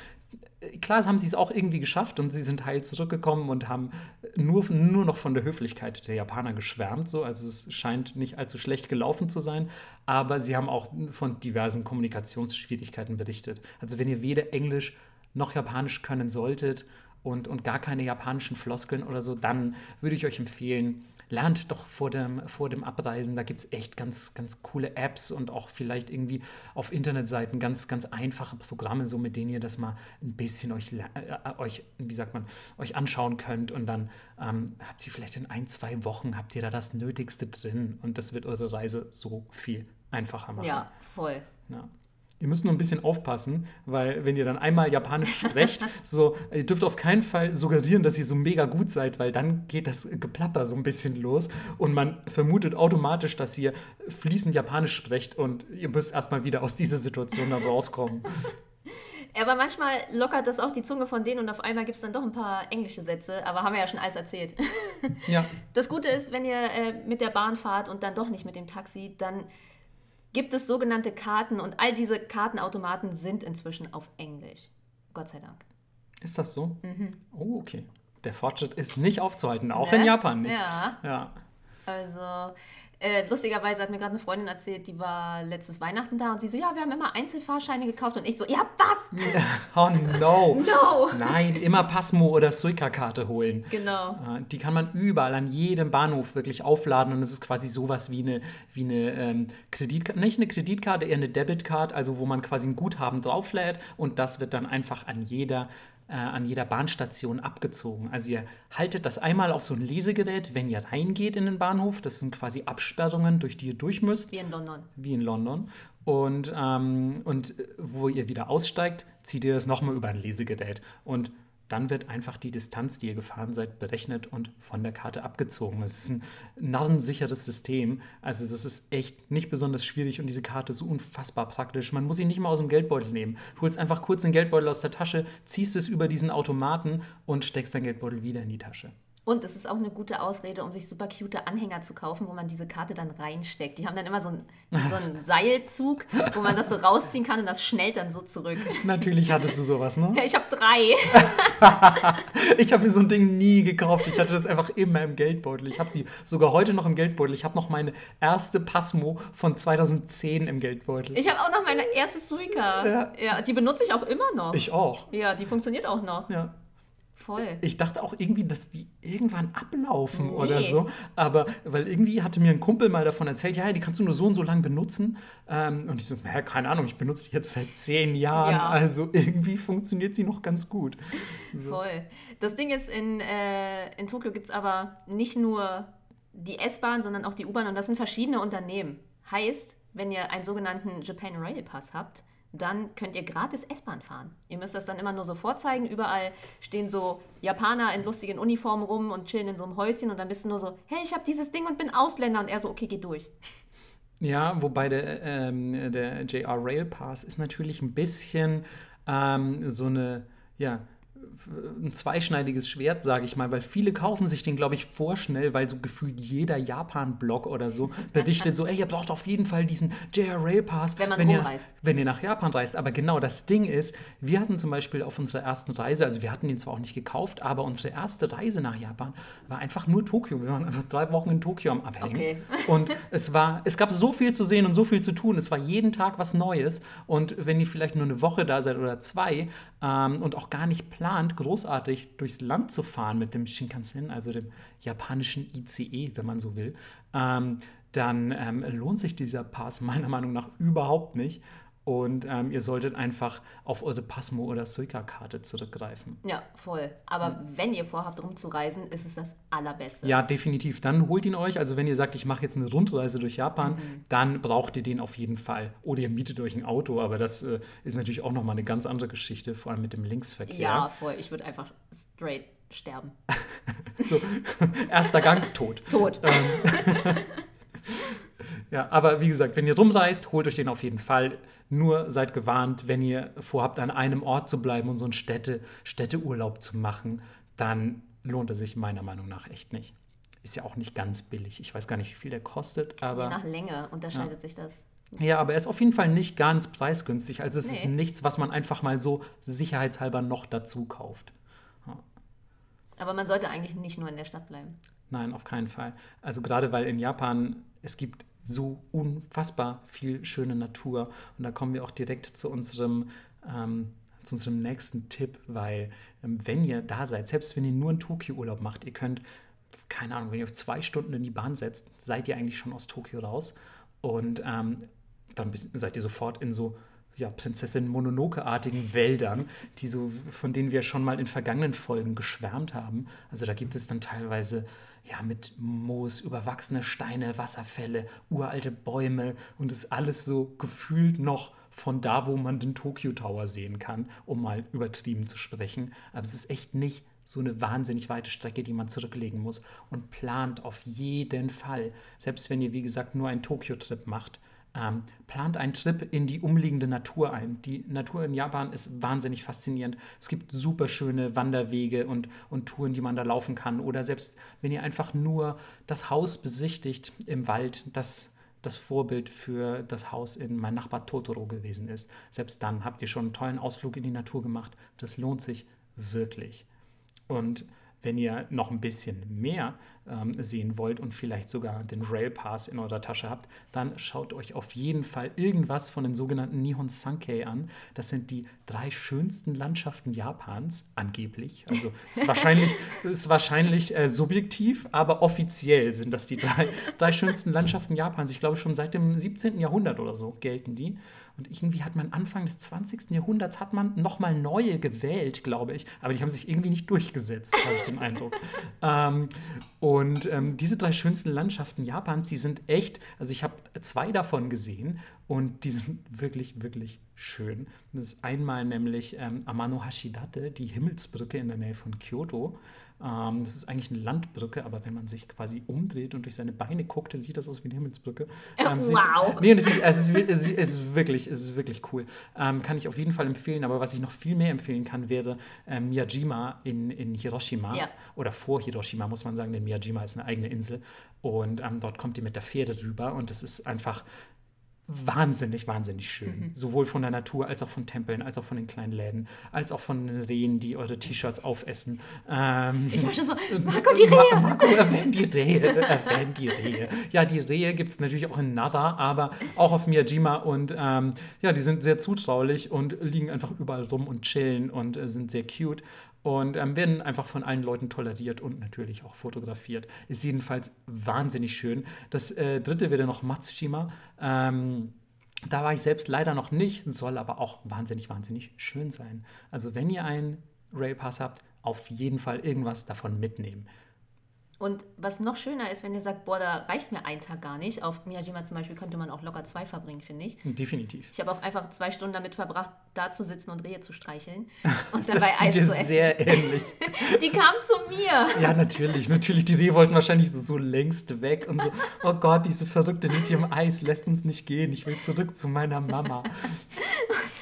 klar haben sie es auch irgendwie geschafft und sie sind heil zurückgekommen und haben nur, nur noch von der Höflichkeit der Japaner geschwärmt. So. Also es scheint nicht allzu schlecht gelaufen zu sein, aber sie haben auch von diversen Kommunikationsschwierigkeiten berichtet. Also wenn ihr weder Englisch noch Japanisch können solltet und, und gar keine japanischen Floskeln oder so, dann würde ich euch empfehlen, lernt doch vor dem, vor dem Abreisen. Da gibt es echt ganz, ganz coole Apps und auch vielleicht irgendwie auf Internetseiten ganz, ganz einfache Programme, so mit denen ihr das mal ein bisschen euch, äh, euch wie sagt man, euch anschauen könnt. Und dann ähm, habt ihr vielleicht in ein, zwei Wochen habt ihr da das Nötigste drin und das wird eure Reise so viel einfacher machen. Ja, voll. Ja. Ihr müsst nur ein bisschen aufpassen, weil wenn ihr dann einmal Japanisch sprecht, so, ihr dürft auf keinen Fall suggerieren, dass ihr so mega gut seid, weil dann geht das Geplapper so ein bisschen los und man vermutet automatisch, dass ihr fließend Japanisch sprecht und ihr müsst erstmal wieder aus dieser Situation da rauskommen. Aber manchmal lockert das auch die Zunge von denen und auf einmal gibt es dann doch ein paar englische Sätze, aber haben wir ja schon alles erzählt. Ja. Das Gute ist, wenn ihr äh, mit der Bahn fahrt und dann doch nicht mit dem Taxi, dann gibt es sogenannte Karten und all diese Kartenautomaten sind inzwischen auf Englisch. Gott sei Dank. Ist das so? Mhm. Oh, okay. Der Fortschritt ist nicht aufzuhalten, auch ne? in Japan nicht. Ja. ja. Also, äh, lustigerweise hat mir gerade eine Freundin erzählt, die war letztes Weihnachten da und sie so, ja, wir haben immer Einzelfahrscheine gekauft und ich so, ja, was? oh no. No. Nein, immer Passmo oder Suica-Karte holen. Genau. Die kann man überall an jedem Bahnhof wirklich aufladen und es ist quasi sowas wie eine, wie eine ähm, Kreditkarte, nicht eine Kreditkarte, eher eine Debitcard, also wo man quasi ein Guthaben drauflädt und das wird dann einfach an jeder äh, an jeder Bahnstation abgezogen. Also ihr haltet das einmal auf so ein Lesegerät, wenn ihr reingeht in den Bahnhof. Das sind quasi Absperrungen, durch die ihr durch müsst. Wie in London. Wie in London. Und, ähm, und wo ihr wieder aussteigt, zieht ihr das nochmal über ein Lesegerät. Und dann wird einfach die Distanz, die ihr gefahren seid, berechnet und von der Karte abgezogen. Das ist ein narrensicheres System. Also das ist echt nicht besonders schwierig und diese Karte ist so unfassbar praktisch. Man muss sie nicht mal aus dem Geldbeutel nehmen. Du holst einfach kurz den Geldbeutel aus der Tasche, ziehst es über diesen Automaten und steckst dein Geldbeutel wieder in die Tasche. Und es ist auch eine gute Ausrede, um sich super cute Anhänger zu kaufen, wo man diese Karte dann reinsteckt. Die haben dann immer so einen, so einen Seilzug, wo man das so rausziehen kann und das schnellt dann so zurück. Natürlich hattest du sowas, ne? Ja, ich habe drei. ich habe mir so ein Ding nie gekauft. Ich hatte das einfach immer im Geldbeutel. Ich habe sie sogar heute noch im Geldbeutel. Ich habe noch meine erste Pasmo von 2010 im Geldbeutel. Ich habe auch noch meine erste Suica. Ja. ja. Die benutze ich auch immer noch. Ich auch. Ja, die funktioniert auch noch. Ja. Voll. Ich dachte auch irgendwie, dass die irgendwann ablaufen nee. oder so. Aber weil irgendwie hatte mir ein Kumpel mal davon erzählt, ja, die kannst du nur so und so lang benutzen. Ähm, und ich so, hä, keine Ahnung, ich benutze die jetzt seit zehn Jahren. Ja. Also irgendwie funktioniert sie noch ganz gut. So. Voll. Das Ding ist, in, äh, in Tokio gibt es aber nicht nur die S-Bahn, sondern auch die U-Bahn und das sind verschiedene Unternehmen. Heißt, wenn ihr einen sogenannten Japan Rail Pass habt, dann könnt ihr gratis S-Bahn fahren. Ihr müsst das dann immer nur so vorzeigen. Überall stehen so Japaner in lustigen Uniformen rum und chillen in so einem Häuschen und dann bist du nur so, hey, ich habe dieses Ding und bin Ausländer. Und er so, okay, geh durch. Ja, wobei der, ähm, der JR Rail Pass ist natürlich ein bisschen ähm, so eine, ja, ein zweischneidiges Schwert, sage ich mal, weil viele kaufen sich den, glaube ich, vorschnell, weil so gefühlt jeder Japan-Blog oder so berichtet so, ey, ihr braucht auf jeden Fall diesen JR Rail Pass, wenn, man wenn, ihr, wenn ihr nach Japan reist. Aber genau das Ding ist, wir hatten zum Beispiel auf unserer ersten Reise, also wir hatten den zwar auch nicht gekauft, aber unsere erste Reise nach Japan war einfach nur Tokio. Wir waren einfach drei Wochen in Tokio am Abhängen. Okay. Und es war, es gab so viel zu sehen und so viel zu tun. Es war jeden Tag was Neues. Und wenn ihr vielleicht nur eine Woche da seid oder zwei ähm, und auch gar nicht plant, großartig durchs Land zu fahren mit dem Shinkansen, also dem japanischen ICE, wenn man so will, ähm, dann ähm, lohnt sich dieser Pass meiner Meinung nach überhaupt nicht. Und ähm, ihr solltet einfach auf eure Pasmo- oder Suica-Karte zurückgreifen. Ja, voll. Aber mhm. wenn ihr vorhabt, rumzureisen, ist es das Allerbeste. Ja, definitiv. Dann holt ihn euch. Also wenn ihr sagt, ich mache jetzt eine Rundreise durch Japan, mhm. dann braucht ihr den auf jeden Fall. Oder ihr mietet euch ein Auto. Aber das äh, ist natürlich auch nochmal eine ganz andere Geschichte, vor allem mit dem Linksverkehr. Ja, voll. Ich würde einfach straight sterben. so, erster Gang, tot. Tot. Ähm, Ja, aber wie gesagt, wenn ihr rumreist, holt euch den auf jeden Fall. Nur seid gewarnt, wenn ihr vorhabt, an einem Ort zu bleiben und so einen Städte, Städteurlaub zu machen, dann lohnt er sich meiner Meinung nach echt nicht. Ist ja auch nicht ganz billig. Ich weiß gar nicht, wie viel der kostet, aber. Je nach Länge unterscheidet ja. sich das. Ja, aber er ist auf jeden Fall nicht ganz preisgünstig. Also es nee. ist nichts, was man einfach mal so sicherheitshalber noch dazu kauft. Ja. Aber man sollte eigentlich nicht nur in der Stadt bleiben. Nein, auf keinen Fall. Also gerade weil in Japan es gibt so unfassbar viel schöne Natur. Und da kommen wir auch direkt zu unserem, ähm, zu unserem nächsten Tipp, weil ähm, wenn ihr da seid, selbst wenn ihr nur einen Tokio-Urlaub macht, ihr könnt, keine Ahnung, wenn ihr auf zwei Stunden in die Bahn setzt, seid ihr eigentlich schon aus Tokio raus. Und ähm, dann seid ihr sofort in so ja, Prinzessin Mononoke-artigen Wäldern, die so, von denen wir schon mal in vergangenen Folgen geschwärmt haben. Also da gibt es dann teilweise ja, mit Moos, überwachsene Steine, Wasserfälle, uralte Bäume und ist alles so gefühlt noch von da, wo man den Tokyo Tower sehen kann, um mal übertrieben zu sprechen. Aber es ist echt nicht so eine wahnsinnig weite Strecke, die man zurücklegen muss und plant auf jeden Fall, selbst wenn ihr, wie gesagt, nur einen Tokyo-Trip macht, ähm, plant einen Trip in die umliegende Natur ein. Die Natur in Japan ist wahnsinnig faszinierend. Es gibt super schöne Wanderwege und, und Touren, die man da laufen kann. Oder selbst wenn ihr einfach nur das Haus besichtigt im Wald, das das Vorbild für das Haus in mein Nachbar Totoro gewesen ist. Selbst dann habt ihr schon einen tollen Ausflug in die Natur gemacht. Das lohnt sich wirklich. Und wenn ihr noch ein bisschen mehr ähm, sehen wollt und vielleicht sogar den Rail Pass in eurer Tasche habt, dann schaut euch auf jeden Fall irgendwas von den sogenannten Nihon Sankei an. Das sind die drei schönsten Landschaften Japans, angeblich. Also ist wahrscheinlich, ist wahrscheinlich äh, subjektiv, aber offiziell sind das die drei, drei schönsten Landschaften Japans. Ich glaube, schon seit dem 17. Jahrhundert oder so gelten die. Und irgendwie hat man Anfang des 20. Jahrhunderts hat man nochmal neue gewählt, glaube ich. Aber die haben sich irgendwie nicht durchgesetzt, habe ich den Eindruck. ähm, und ähm, diese drei schönsten Landschaften Japans, die sind echt, also ich habe zwei davon gesehen und die sind wirklich, wirklich schön. Das ist einmal nämlich ähm, Amano Hashidate, die Himmelsbrücke in der Nähe von Kyoto. Ähm, das ist eigentlich eine Landbrücke, aber wenn man sich quasi umdreht und durch seine Beine guckt, dann sieht das aus wie eine Himmelsbrücke. Ähm, wow! Sieht, nee, es ist, es, ist, es, ist, wirklich, es ist wirklich cool. Ähm, kann ich auf jeden Fall empfehlen, aber was ich noch viel mehr empfehlen kann, wäre ähm, Miyajima in, in Hiroshima. Ja. Oder vor Hiroshima, muss man sagen, denn Miyajima ist eine eigene Insel. Und ähm, dort kommt ihr mit der Fähre rüber und es ist einfach wahnsinnig, wahnsinnig schön. Mhm. Sowohl von der Natur als auch von Tempeln, als auch von den kleinen Läden, als auch von den Rehen, die eure T-Shirts aufessen. Ähm, ich war schon so, Marco, die Rehe! Marco, erwähnt die Rehe, erwähnt die Rehe. Ja, die Rehe gibt es natürlich auch in Nara, aber auch auf Miyajima und ähm, ja, die sind sehr zutraulich und liegen einfach überall rum und chillen und äh, sind sehr cute und ähm, werden einfach von allen Leuten toleriert und natürlich auch fotografiert. Ist jedenfalls wahnsinnig schön. Das äh, dritte wäre noch Matsushima. Ähm, da war ich selbst leider noch nicht, soll aber auch wahnsinnig, wahnsinnig schön sein. Also wenn ihr einen Railpass habt, auf jeden Fall irgendwas davon mitnehmen. Und was noch schöner ist, wenn ihr sagt, boah, da reicht mir ein Tag gar nicht. Auf Miyajima zum Beispiel könnte man auch locker zwei verbringen, finde ich. Definitiv. Ich habe auch einfach zwei Stunden damit verbracht, da zu sitzen und Rehe zu streicheln und dabei das Eis zu essen. sehr ähnlich. die kamen zu mir. Ja, natürlich. Natürlich. Die Rehe wollten wahrscheinlich so, so längst weg und so, oh Gott, diese verrückte Nitti im Eis lässt uns nicht gehen. Ich will zurück zu meiner Mama.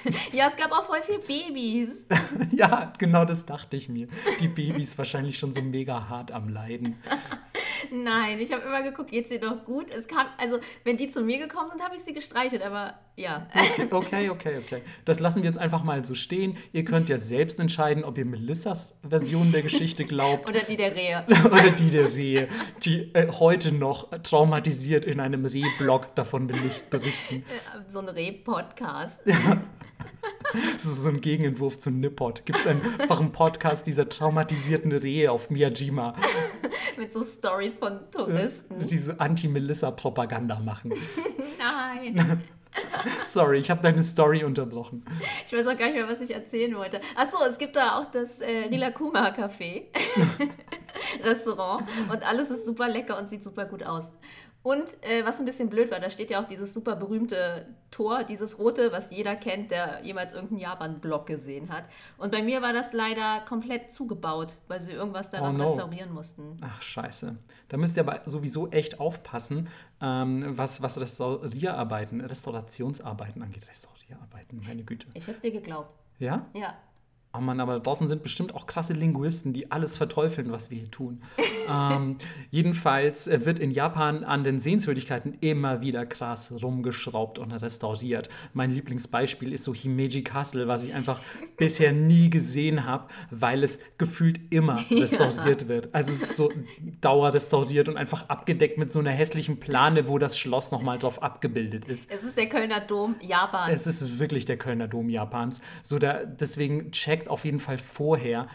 ja, es gab auch voll viele Babys. ja, genau das dachte ich mir. Die Babys wahrscheinlich schon so mega hart am Leiden. Nein, ich habe immer geguckt, geht's dir doch gut? Es kam, also wenn die zu mir gekommen sind, habe ich sie gestreichelt, aber ja. Okay, okay, okay, okay. Das lassen wir jetzt einfach mal so stehen. Ihr könnt ja selbst entscheiden, ob ihr Melissas Version der Geschichte glaubt. Oder die der Rehe. Oder die der Rehe, die äh, heute noch traumatisiert in einem Rehblog davon berichten. So ein Reh-Podcast. Ja. Das ist so ein Gegenentwurf zu Nippot. Gibt es einfach einen Podcast dieser traumatisierten Rehe auf Miyajima. Mit so Stories von Touristen. Die so Anti-Melissa-Propaganda machen. Nein. Sorry, ich habe deine Story unterbrochen. Ich weiß auch gar nicht mehr, was ich erzählen wollte. Achso, es gibt da auch das äh, Rilakuma Café Restaurant und alles ist super lecker und sieht super gut aus. Und äh, was ein bisschen blöd war, da steht ja auch dieses super berühmte Tor, dieses rote, was jeder kennt, der jemals irgendeinen Japan-Blog gesehen hat. Und bei mir war das leider komplett zugebaut, weil sie irgendwas daran oh no. restaurieren mussten. Ach, scheiße. Da müsst ihr aber sowieso echt aufpassen, ähm, was, was Restaurierarbeiten, Restaurationsarbeiten angeht. Restaurierarbeiten, meine Güte. Ich hätte es dir geglaubt. Ja? Ja. Oh Mann, aber draußen sind bestimmt auch krasse Linguisten, die alles verteufeln, was wir hier tun. ähm, jedenfalls äh, wird in Japan an den Sehenswürdigkeiten immer wieder krass rumgeschraubt und restauriert. Mein Lieblingsbeispiel ist so Himeji Castle, was ich einfach bisher nie gesehen habe, weil es gefühlt immer restauriert ja. wird. Also es ist so dauerrestauriert und einfach abgedeckt mit so einer hässlichen Plane, wo das Schloss nochmal drauf abgebildet ist. Es ist der Kölner Dom Japans. Es ist wirklich der Kölner Dom Japans. So da, deswegen checkt checkt auf jeden Fall vorher,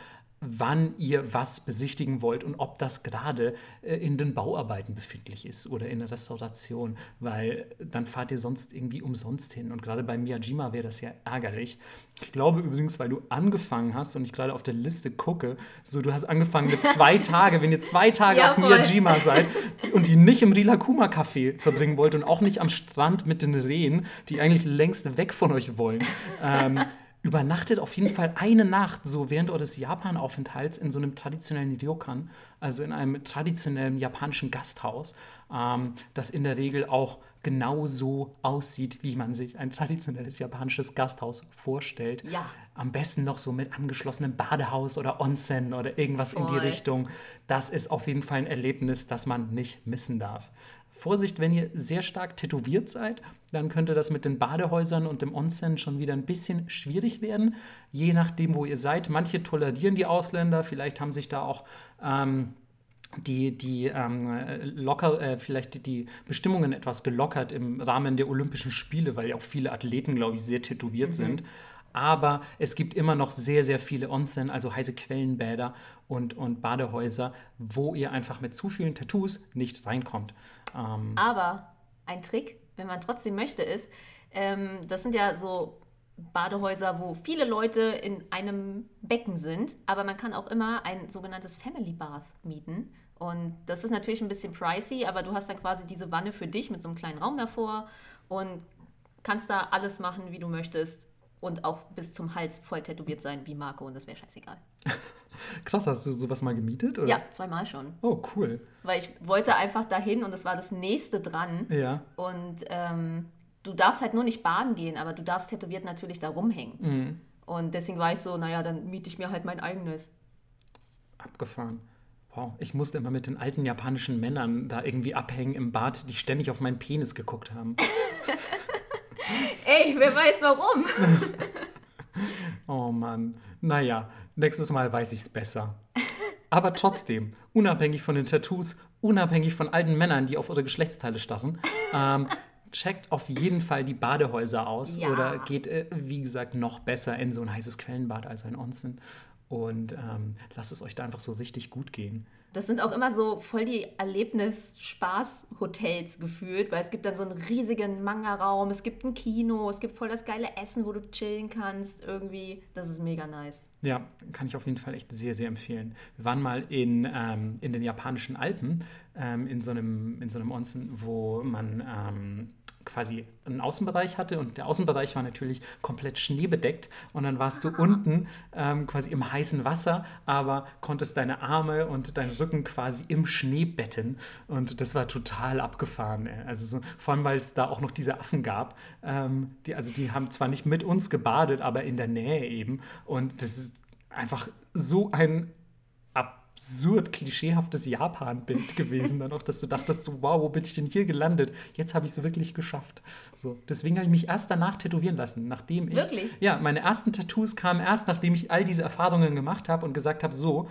wann ihr was besichtigen wollt und ob das gerade äh, in den Bauarbeiten befindlich ist oder in der Restauration, weil dann fahrt ihr sonst irgendwie umsonst hin. Und gerade bei Miyajima wäre das ja ärgerlich. Ich glaube übrigens, weil du angefangen hast und ich gerade auf der Liste gucke, so du hast angefangen mit zwei Tage, wenn ihr zwei Tage auf. Miyajima seid und die nicht im Rilakuma Café verbringen wollt und auch nicht am Strand mit den Rehen, die eigentlich längst weg von euch wollen. Ähm, übernachtet auf jeden Fall eine Nacht so während eures Japan-Aufenthalts in so einem traditionellen Ryokan, also in einem traditionellen japanischen Gasthaus, ähm, das in der Regel auch genau so aussieht, wie man sich ein traditionelles japanisches Gasthaus vorstellt. Ja. Am besten noch so mit angeschlossenem Badehaus oder Onsen oder irgendwas Voll. in die Richtung. Das ist auf jeden Fall ein Erlebnis, das man nicht missen darf. Vorsicht, wenn ihr sehr stark tätowiert seid, dann könnte das mit den Badehäusern und dem Onsen schon wieder ein bisschen schwierig werden, je nachdem, wo ihr seid. Manche tolerieren die Ausländer, vielleicht haben sich da auch ähm, die, die ähm, locker, äh, vielleicht die Bestimmungen etwas gelockert im Rahmen der Olympischen Spiele, weil ja auch viele Athleten, glaube ich, sehr tätowiert mhm. sind. Aber es gibt immer noch sehr, sehr viele Onsen, also heiße Quellenbäder und, und Badehäuser, wo ihr einfach mit zu vielen Tattoos nicht reinkommt. Ähm, Aber ein Trick, wenn man trotzdem möchte, ist, ähm, das sind ja so Badehäuser, wo viele Leute in einem Becken sind, aber man kann auch immer ein sogenanntes Family Bath mieten. Und das ist natürlich ein bisschen pricey, aber du hast dann quasi diese Wanne für dich mit so einem kleinen Raum davor und kannst da alles machen, wie du möchtest. Und auch bis zum Hals voll tätowiert sein wie Marco und das wäre scheißegal. Krass, hast du sowas mal gemietet? Oder? Ja, zweimal schon. Oh, cool. Weil ich wollte einfach dahin und es war das nächste dran. Ja. Und ähm, du darfst halt nur nicht baden gehen, aber du darfst tätowiert natürlich da rumhängen. Mhm. Und deswegen war ich so, naja, dann miete ich mir halt mein eigenes. Abgefahren. Wow, ich musste immer mit den alten japanischen Männern da irgendwie abhängen im Bad, die ständig auf meinen Penis geguckt haben. Ey, wer weiß warum. oh Mann. Naja, nächstes Mal weiß ich es besser. Aber trotzdem, unabhängig von den Tattoos, unabhängig von alten Männern, die auf eure Geschlechtsteile starren, ähm, checkt auf jeden Fall die Badehäuser aus Ja. oder geht, äh, wie gesagt, noch besser in so ein heißes Quellenbad als ein Onsen und ähm, lasst es euch da einfach so richtig gut gehen. Das sind auch immer so voll die Erlebnis-Spaß-Hotels gefühlt, weil es gibt dann so einen riesigen Manga-Raum, es gibt ein Kino, es gibt voll das geile Essen, wo du chillen kannst irgendwie. Das ist mega nice. Ja, kann ich auf jeden Fall echt sehr, sehr empfehlen. Wir waren mal in, ähm, in den japanischen Alpen, ähm, in, so einem, in so einem Onsen, wo man ähm, quasi einen Außenbereich hatte und der Außenbereich war natürlich komplett schneebedeckt und dann warst du unten ähm, quasi im heißen Wasser, aber konntest deine Arme und deinen Rücken quasi im Schnee betten und das war total abgefahren. Ey. Also so, vor allem, weil es da auch noch diese Affen gab, ähm, die, also die haben zwar nicht mit uns gebadet, aber in der Nähe eben und das ist einfach so ein absurd klischeehaftes Japan-Bild gewesen, dann auch, dass du dachtest, so, wow, wo bin ich denn hier gelandet? Jetzt habe ich es wirklich geschafft. So, deswegen habe ich mich erst danach tätowieren lassen, nachdem ich. Wirklich? Ja, meine ersten Tattoos kamen erst, nachdem ich all diese Erfahrungen gemacht habe und gesagt habe, so,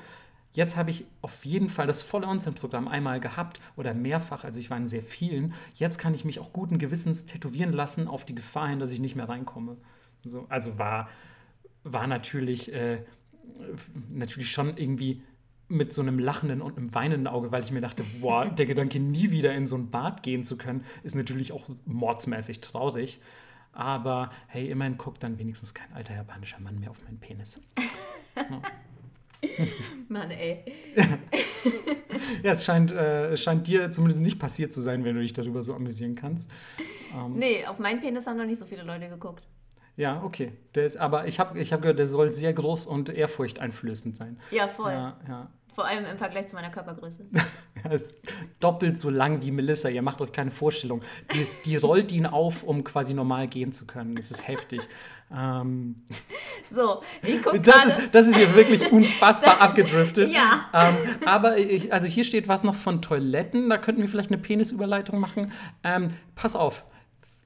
Jetzt habe ich auf jeden Fall das volle Onsen-Programm einmal gehabt oder mehrfach, also ich war in sehr vielen. Jetzt kann ich mich auch guten Gewissens tätowieren lassen, auf die Gefahr hin, dass ich nicht mehr reinkomme. So, also war, war natürlich, äh, natürlich schon irgendwie mit so einem lachenden und einem weinenden Auge, weil ich mir dachte, boah, der Gedanke, nie wieder in so ein Bad gehen zu können, ist natürlich auch mordsmäßig traurig. Aber hey, immerhin guckt dann wenigstens kein alter japanischer Mann mehr auf meinen Penis. Mann, ey. Ja, es scheint, äh, es scheint dir zumindest nicht passiert zu sein, wenn du dich darüber so amüsieren kannst. Nee, auf meinen Penis haben noch nicht so viele Leute geguckt. Ja, okay. Der ist, aber ich habe ich hab gehört, der soll sehr groß und ehrfurchteinflößend sein. Ja, voll. Ja, ja. Vor allem im Vergleich zu meiner Körpergröße. Er ist doppelt so lang wie Melissa. Ihr macht euch keine Vorstellung. Die, die rollt ihn auf, um quasi normal gehen zu können. Das ist heftig. Ähm, So, ich gucke das, ist, das ist hier wirklich unfassbar abgedriftet. Ja. Ähm, aber ich, also hier steht was noch von Toiletten. Da könnten wir vielleicht eine Penisüberleitung machen. Ähm, pass auf.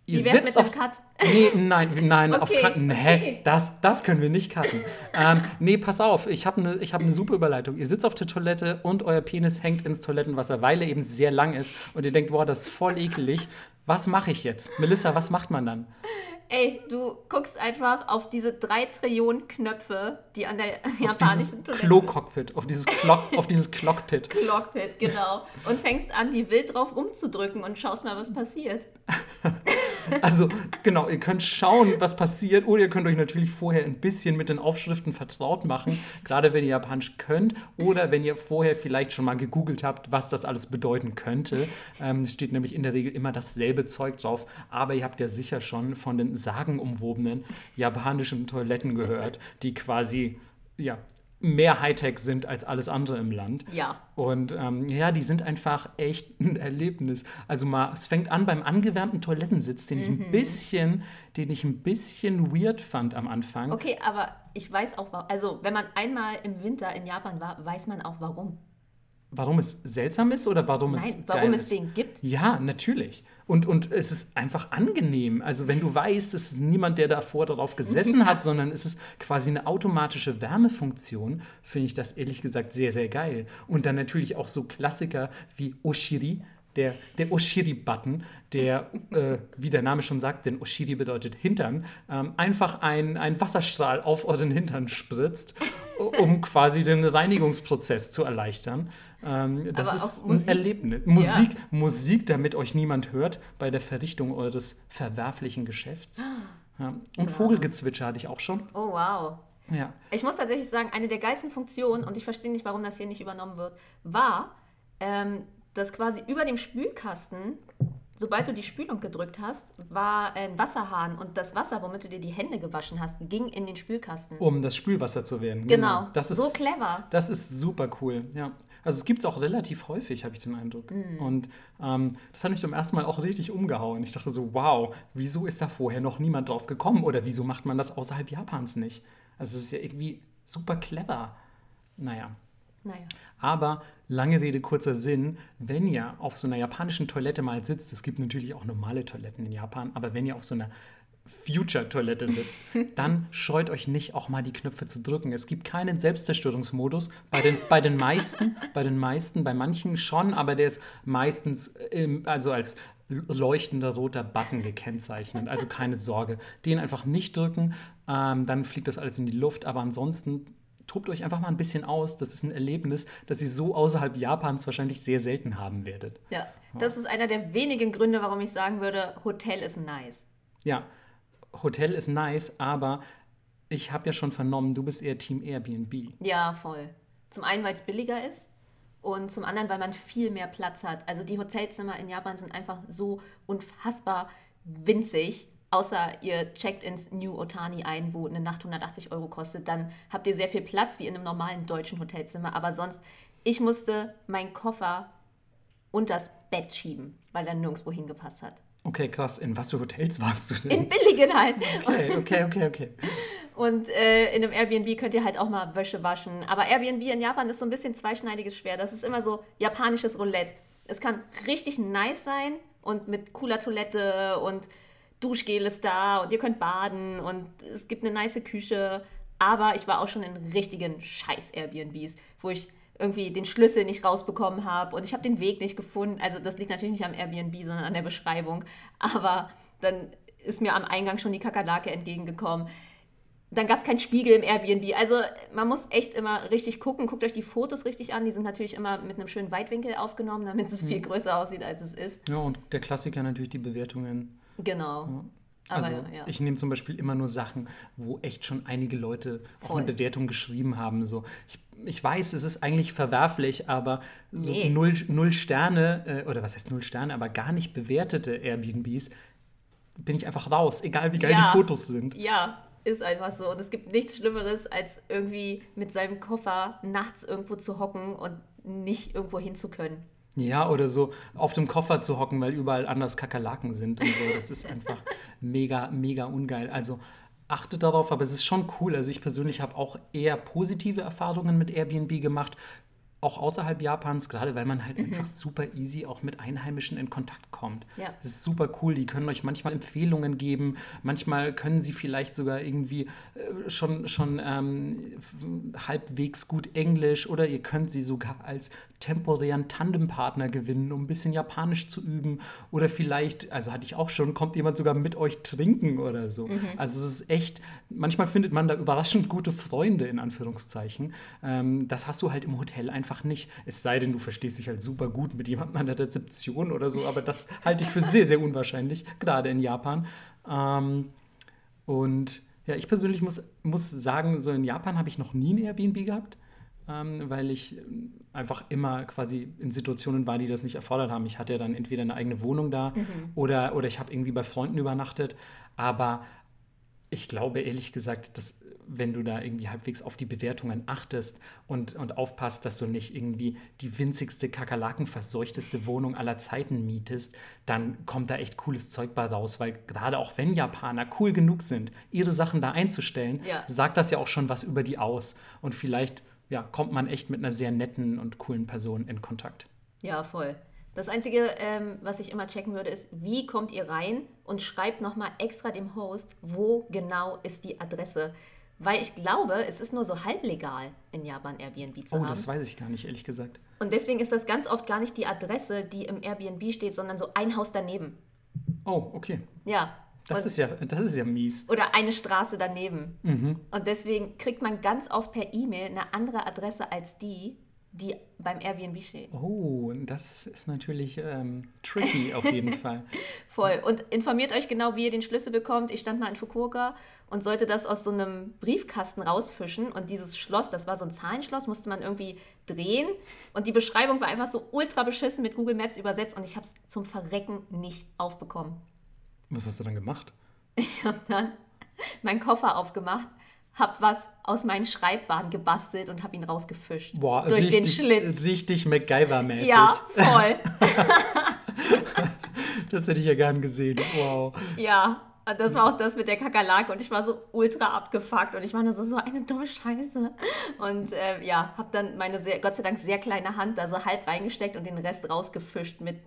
Ihr Wie wär's sitzt mit auf Cut? Nee, nein, nein, auf Okay, keinen. okay. Das, das können wir nicht cutten. ähm, nee, pass auf, ich habe eine hab ne super Überleitung. Ihr sitzt auf der Toilette und euer Penis hängt ins Toilettenwasser, weil er eben sehr lang ist und ihr denkt, boah, das ist voll ekelig. Was mache ich jetzt? Melissa, was macht man dann? Ey, du guckst einfach auf diese drei Trillionen Knöpfe, die an der Auf japanischen Toilette Klo-Cockpit, auf dieses, Clock, auf dieses Clockpit. Clockpit, genau. Und fängst an, wie wild drauf rumzudrücken und schaust mal, was passiert. Also, genau, ihr könnt schauen, was passiert, oder ihr könnt euch natürlich vorher ein bisschen mit den Aufschriften vertraut machen, gerade wenn ihr Japanisch könnt, oder wenn ihr vorher vielleicht schon mal gegoogelt habt, was das alles bedeuten könnte. Ähm, es steht nämlich in der Regel immer dasselbe Zeug drauf, aber ihr habt ja sicher schon von den sagenumwobenen japanischen Toiletten gehört, die quasi, ja, mehr Hightech sind als alles andere im Land. Ja. Und ähm, ja, die sind einfach echt ein Erlebnis. Also mal, es fängt an beim angewärmten Toilettensitz, den ich Mhm. ein bisschen, den ich ein bisschen weird fand am Anfang. Okay, aber ich weiß auch, also wenn man einmal im Winter in Japan war, weiß man auch warum. Warum es seltsam ist oder warum es Nein, warum geil es den gibt. Ja, natürlich. Und, und es ist einfach angenehm. Also wenn du weißt, es ist niemand, der davor darauf gesessen hat, sondern es ist quasi eine automatische Wärmefunktion, finde ich das ehrlich gesagt sehr, sehr geil. Und dann natürlich auch so Klassiker wie Oshiri, der, der Oshiri-Button, der, äh, wie der Name schon sagt, denn Oshiri bedeutet Hintern, ähm, einfach ein, ein Wasserstrahl auf euren Hintern spritzt, um quasi den Reinigungsprozess zu erleichtern. Ähm, das Aber ist ein Musik. Erlebnis. Musik, Musik, damit euch niemand hört bei der Verrichtung eures verwerflichen Geschäfts. Ja. Und Vogelgezwitscher hatte ich auch schon. Oh, wow. Ja. Ich muss tatsächlich sagen, eine der geilsten Funktionen, und ich verstehe nicht, warum das hier nicht übernommen wird, war, ähm, dass quasi über dem Spülkasten sobald du die Spülung gedrückt hast, war ein Wasserhahn und das Wasser, womit du dir die Hände gewaschen hast, ging in den Spülkasten. Um das Spülwasser zu werden. Genau. genau. Das ist, so clever. Das ist super cool, ja. Also es gibt es auch relativ häufig, habe ich den Eindruck. Mm. Und ähm, das hat mich beim ersten Mal auch richtig umgehauen. Ich dachte so, wow, wieso ist da vorher noch niemand drauf gekommen? Oder wieso macht man das außerhalb Japans nicht? Also es ist ja irgendwie super clever. Naja. Naja. Aber lange Rede, kurzer Sinn, wenn ihr auf so einer japanischen Toilette mal sitzt, es gibt natürlich auch normale Toiletten in Japan, aber wenn ihr auf so einer Future-Toilette sitzt, dann scheut euch nicht, auch mal die Knöpfe zu drücken. Es gibt keinen Selbstzerstörungsmodus. Bei den, bei den meisten, bei den meisten, bei manchen schon, aber der ist meistens im, also als leuchtender roter Button gekennzeichnet. Also keine Sorge. Den einfach nicht drücken, ähm, dann fliegt das alles in die Luft. Aber ansonsten tobt euch einfach mal ein bisschen aus. Das ist ein Erlebnis, das ihr so außerhalb Japans wahrscheinlich sehr selten haben werdet. Ja, das ist einer der wenigen Gründe, warum ich sagen würde, Hotel ist nice. Ja, Hotel ist nice, aber ich habe ja schon vernommen, du bist eher Team Airbnb. Ja, voll. Zum einen, weil es billiger ist und zum anderen, weil man viel mehr Platz hat. Also die Hotelzimmer in Japan sind einfach so unfassbar winzig außer ihr checkt ins New Otani ein, wo eine Nacht 180 Euro kostet, dann habt ihr sehr viel Platz wie in einem normalen deutschen Hotelzimmer. Aber sonst, ich musste meinen Koffer unter das Bett schieben, weil er nirgendwo hingepasst hat. Okay, krass. In was für Hotels warst du denn? In billigen halt. Okay, okay, okay, okay. Und äh, in einem Airbnb könnt ihr halt auch mal Wäsche waschen. Aber Airbnb in Japan ist so ein bisschen zweischneidiges Schwert. Das ist immer so japanisches Roulette. Es kann richtig nice sein und mit cooler Toilette und Duschgel ist da und ihr könnt baden und es gibt eine nice Küche. Aber ich war auch schon in richtigen Scheiß-Airbnbs, wo ich irgendwie den Schlüssel nicht rausbekommen habe und ich habe den Weg nicht gefunden. Also das liegt natürlich nicht am Airbnb, sondern an der Beschreibung. Aber dann ist mir am Eingang schon die Kakerlake entgegengekommen. Dann gab es keinen Spiegel im Airbnb. Also man muss echt immer richtig gucken. Guckt euch die Fotos richtig an. Die sind natürlich immer mit einem schönen Weitwinkel aufgenommen, damit es viel mhm. größer aussieht, als es ist. Ja, und der Klassiker natürlich die Bewertungen. Genau. Ja. Also ja. ich nehme zum Beispiel immer nur Sachen, wo echt schon einige Leute Voll. auch eine Bewertung geschrieben haben. So, ich, ich weiß, es ist eigentlich verwerflich, aber so nee. null, null Sterne, äh, oder was heißt null Sterne, aber gar nicht bewertete Airbnbs, bin ich einfach raus, egal wie geil ja. die Fotos sind. Ja, ist einfach so. Und es gibt nichts Schlimmeres, als irgendwie mit seinem Koffer nachts irgendwo zu hocken und nicht irgendwo hin zu können. Ja, oder so auf dem Koffer zu hocken, weil überall anders Kakerlaken sind und so. Das ist einfach mega, mega ungeil. Also achtet darauf, aber es ist schon cool. Also ich persönlich habe auch eher positive Erfahrungen mit Airbnb gemacht auch außerhalb Japans, gerade weil man halt mhm. einfach super easy auch mit Einheimischen in Kontakt kommt. Ja. Das ist super cool. Die können euch manchmal Empfehlungen geben. Manchmal können sie vielleicht sogar irgendwie äh, schon, schon ähm, halbwegs gut Englisch oder ihr könnt sie sogar als temporären Tandempartner gewinnen, um ein bisschen Japanisch zu üben. Oder vielleicht, also hatte ich auch schon, kommt jemand sogar mit euch trinken oder so. Mhm. Also es ist echt, manchmal findet man da überraschend gute Freunde in Anführungszeichen. Ähm, das hast du halt im Hotel einfach einfach nicht. Es sei denn, du verstehst dich halt super gut mit jemandem an der Rezeption oder so, aber das halte ich für sehr, sehr unwahrscheinlich, gerade in Japan. Ähm, und ja, ich persönlich muss, muss sagen, so in Japan habe ich noch nie ein Airbnb gehabt, ähm, weil ich einfach immer quasi in Situationen war, die das nicht erfordert haben. Ich hatte ja dann entweder eine eigene Wohnung da mhm. oder, oder ich habe irgendwie bei Freunden übernachtet. Aber ich glaube ehrlich gesagt, dass wenn du da irgendwie halbwegs auf die Bewertungen achtest und, und aufpasst, dass du nicht irgendwie die winzigste, kakerlakenverseuchteste Wohnung aller Zeiten mietest, dann kommt da echt cooles Zeug bei raus, weil gerade auch wenn Japaner cool genug sind, ihre Sachen da einzustellen, ja. sagt das ja auch schon was über die aus. Und vielleicht ja, kommt man echt mit einer sehr netten und coolen Person in Kontakt. Ja, voll. Das Einzige, ähm, was ich immer checken würde, ist, wie kommt ihr rein und schreibt nochmal extra dem Host, wo genau ist die Adresse. Weil ich glaube, es ist nur so halblegal in Japan Airbnb zu oh, haben. Oh, das weiß ich gar nicht, ehrlich gesagt. Und deswegen ist das ganz oft gar nicht die Adresse, die im Airbnb steht, sondern so ein Haus daneben. Oh, okay. Ja. Das, ist ja, das ist ja mies. Oder eine Straße daneben. Mhm. Und deswegen kriegt man ganz oft per E-Mail eine andere Adresse als die, die beim Airbnb steht. Oh, das ist natürlich ähm, tricky auf jeden Fall. Voll. Und informiert euch genau, wie ihr den Schlüssel bekommt. Ich stand mal in Fukuoka und sollte das aus so einem Briefkasten rausfischen. Und dieses Schloss, das war so ein Zahlenschloss, musste man irgendwie drehen. Und die Beschreibung war einfach so ultra beschissen mit Google Maps übersetzt und ich habe es zum Verrecken nicht aufbekommen. Was hast du dann gemacht? Ich habe dann meinen Koffer aufgemacht, habe was aus meinen Schreibwaren gebastelt und habe ihn rausgefischt. Boah, durch richtig, den Schlitz. Richtig MacGyver-mäßig. Ja, voll. das hätte ich ja gern gesehen. Wow. Ja, das war auch das mit der Kakerlake und ich war so ultra abgefuckt und ich war nur so, so eine dumme Scheiße. Und äh, ja, habe dann meine sehr, Gott sei Dank sehr kleine Hand da so halb reingesteckt und den Rest rausgefischt mit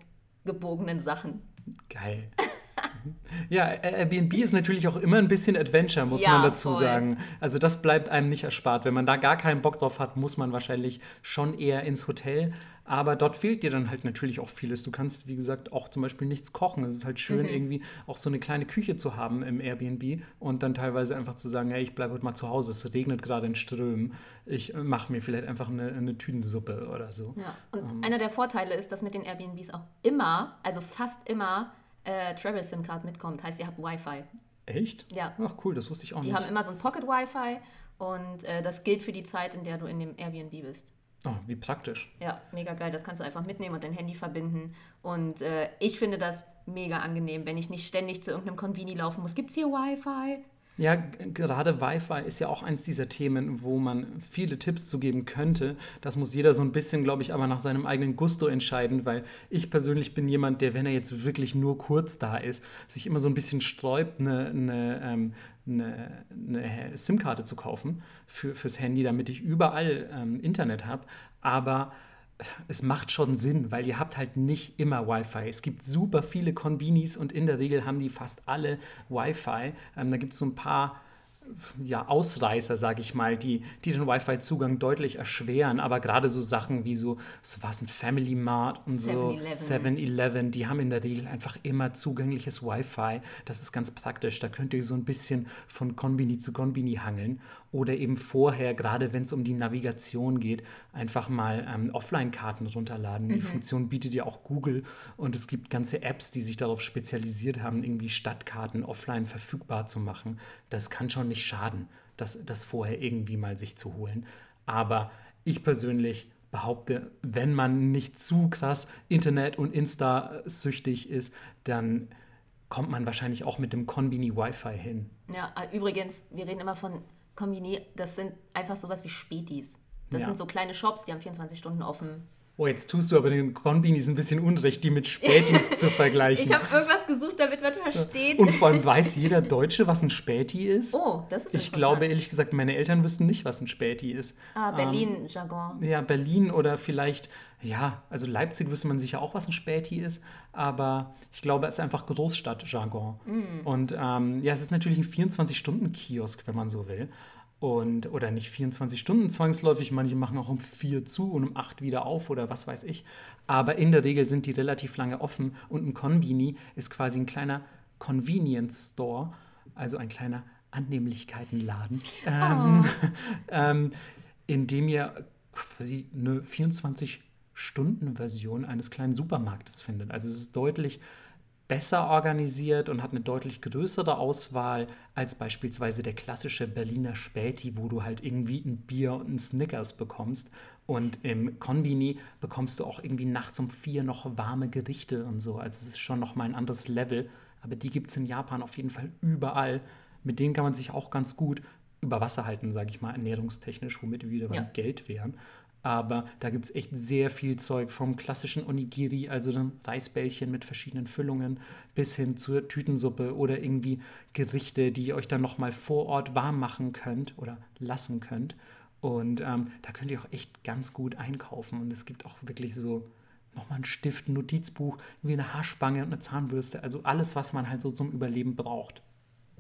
gebogenen Sachen. Geil. Ja, Airbnb ist natürlich auch immer ein bisschen Adventure, muss ja, man dazu voll. sagen. Also das bleibt einem nicht erspart. Wenn man da gar keinen Bock drauf hat, muss man wahrscheinlich schon eher ins Hotel. Aber dort fehlt dir dann halt natürlich auch vieles. Du kannst, wie gesagt, auch zum Beispiel nichts kochen. Es ist halt schön, mhm. irgendwie auch so eine kleine Küche zu haben im Airbnb und dann teilweise einfach zu sagen, hey, ich bleibe heute mal zu Hause, es regnet gerade in Strömen. Ich mache mir vielleicht einfach eine, eine Tütensuppe oder so. Ja, und ähm. einer der Vorteile ist, dass mit den Airbnbs auch immer, also fast immer, äh, Travel SIM Card mitkommt. Heißt, ihr habt Wi-Fi. Echt? Ja. Ach cool, das wusste ich auch die nicht. Die haben immer so ein Pocket Wi-Fi und äh, das gilt für die Zeit, in der du in dem Airbnb bist. Oh, wie praktisch. Ja, mega geil. Das kannst du einfach mitnehmen und dein Handy verbinden. Und äh, ich finde das mega angenehm, wenn ich nicht ständig zu irgendeinem Convini laufen muss. Gibt es hier Wi-Fi? Ja, gerade Wi-Fi ist ja auch eins dieser Themen, wo man viele Tipps zu geben könnte. Das muss jeder so ein bisschen, glaube ich, aber nach seinem eigenen Gusto entscheiden, weil ich persönlich bin jemand, der, wenn er jetzt wirklich nur kurz da ist, sich immer so ein bisschen sträubt, eine, eine, ähm, eine, eine SIM-Karte zu kaufen für, fürs Handy, damit ich überall ähm, Internet habe. Aber es macht schon Sinn, weil ihr habt halt nicht immer Wi-Fi. Es gibt super viele Konbinis und in der Regel haben die fast alle Wi-Fi. Ähm, da gibt es so ein paar ja, Ausreißer, sage ich mal, die, die den Wi-Fi-Zugang deutlich erschweren. Aber gerade so Sachen wie so, so was ein Family Mart und so 7-Eleven, die haben in der Regel einfach immer zugängliches Wi-Fi. Das ist ganz praktisch. Da könnt ihr so ein bisschen von Konbini zu Konbini hangeln. Oder eben vorher, gerade wenn es um die Navigation geht, einfach mal ähm, Offline-Karten runterladen. Mhm. Die Funktion bietet ja auch Google und es gibt ganze Apps, die sich darauf spezialisiert haben, irgendwie Stadtkarten offline verfügbar zu machen. Das kann schon nicht schaden, das, das vorher irgendwie mal sich zu holen. Aber ich persönlich behaupte, wenn man nicht zu krass Internet- und Insta-süchtig ist, dann kommt man wahrscheinlich auch mit dem Konbini Wi-Fi hin. Ja, übrigens, wir reden immer von Kombini, das sind einfach sowas wie Spätis. Das ja. sind so kleine Shops, die haben 24 Stunden offen. Oh, jetzt tust du aber den Konbinis ein bisschen unrecht, die mit Spätis zu vergleichen. Ich habe irgendwas gesucht, damit man versteht. Und vor allem weiß jeder Deutsche, was ein Späti ist. Oh, das ist Ich glaube ehrlich gesagt, meine Eltern wüssten nicht, was ein Späti ist. Ah, Berlin-Jargon. Ähm, ja, Berlin oder vielleicht, ja, also Leipzig wüsste man sicher auch, was ein Späti ist. Aber ich glaube, es ist einfach Großstadt-Jargon. Mm. Und ähm, ja, es ist natürlich ein 24-Stunden-Kiosk, wenn man so will. Und, oder nicht 24 Stunden zwangsläufig, manche machen auch um 4 zu und um 8 wieder auf oder was weiß ich. Aber in der Regel sind die relativ lange offen und ein Konbini ist quasi ein kleiner Convenience Store, also ein kleiner Annehmlichkeitenladen, oh. ähm, ähm, in dem ihr quasi eine 24-Stunden-Version eines kleinen Supermarktes findet. Also es ist deutlich besser organisiert und hat eine deutlich größere Auswahl als beispielsweise der klassische Berliner Späti, wo du halt irgendwie ein Bier und ein Snickers bekommst. Und im Konbini bekommst du auch irgendwie nachts um vier noch warme Gerichte und so. Also es ist schon nochmal ein anderes Level. Aber die gibt es in Japan auf jeden Fall überall. Mit denen kann man sich auch ganz gut über Wasser halten, sage ich mal, ernährungstechnisch, womit wir wieder beim ja. Geld wären. Aber da gibt es echt sehr viel Zeug vom klassischen Onigiri, also dann Reisbällchen mit verschiedenen Füllungen, bis hin zur Tütensuppe oder irgendwie Gerichte, die ihr euch dann nochmal vor Ort warm machen könnt oder lassen könnt. Und ähm, da könnt ihr auch echt ganz gut einkaufen. Und es gibt auch wirklich so nochmal einen Stift, ein Notizbuch, wie eine Haarspange und eine Zahnbürste. Also alles, was man halt so zum Überleben braucht.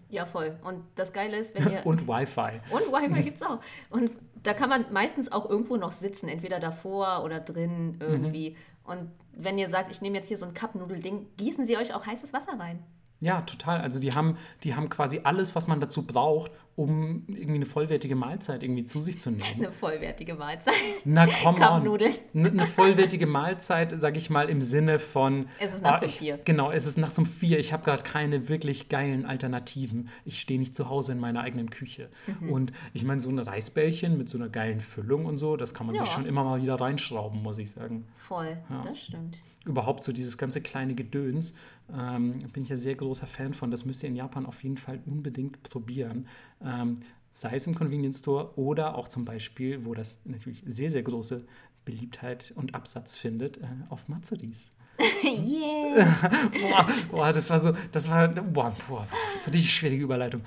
Ja, voll. Und das Geile ist, wenn ihr. und Wi-Fi. Und Wi-Fi gibt es auch. Und da kann man meistens auch irgendwo noch sitzen, entweder davor oder drin irgendwie. Mhm. Und wenn ihr sagt, ich nehme jetzt hier so ein Cup-Nudel-Ding, gießen sie euch auch heißes Wasser rein. Ja, total. Also die haben, die haben quasi alles, was man dazu braucht, um irgendwie eine vollwertige Mahlzeit irgendwie zu sich zu nehmen. Eine vollwertige Mahlzeit. Na komm on. Eine, eine vollwertige Mahlzeit, sage ich mal, im Sinne von... Es ist nachts um vier. Genau, es ist nachts um vier. Ich habe gerade keine wirklich geilen Alternativen. Ich stehe nicht zu Hause in meiner eigenen Küche. Mhm. Und ich meine, so ein Reisbällchen mit so einer geilen Füllung und so, das kann man ja. sich schon immer mal wieder reinschrauben, muss ich sagen. Voll, ja. das stimmt überhaupt so dieses ganze kleine Gedöns, ähm, bin ich ja sehr großer Fan von. Das müsst ihr in Japan auf jeden Fall unbedingt probieren. Ähm, sei es im Convenience Store oder auch zum Beispiel, wo das natürlich sehr, sehr große Beliebtheit und Absatz findet, äh, auf Matsuris. yeah. boah, boah, das war so, das war, boah, boah, für dich schwierige Überleitung.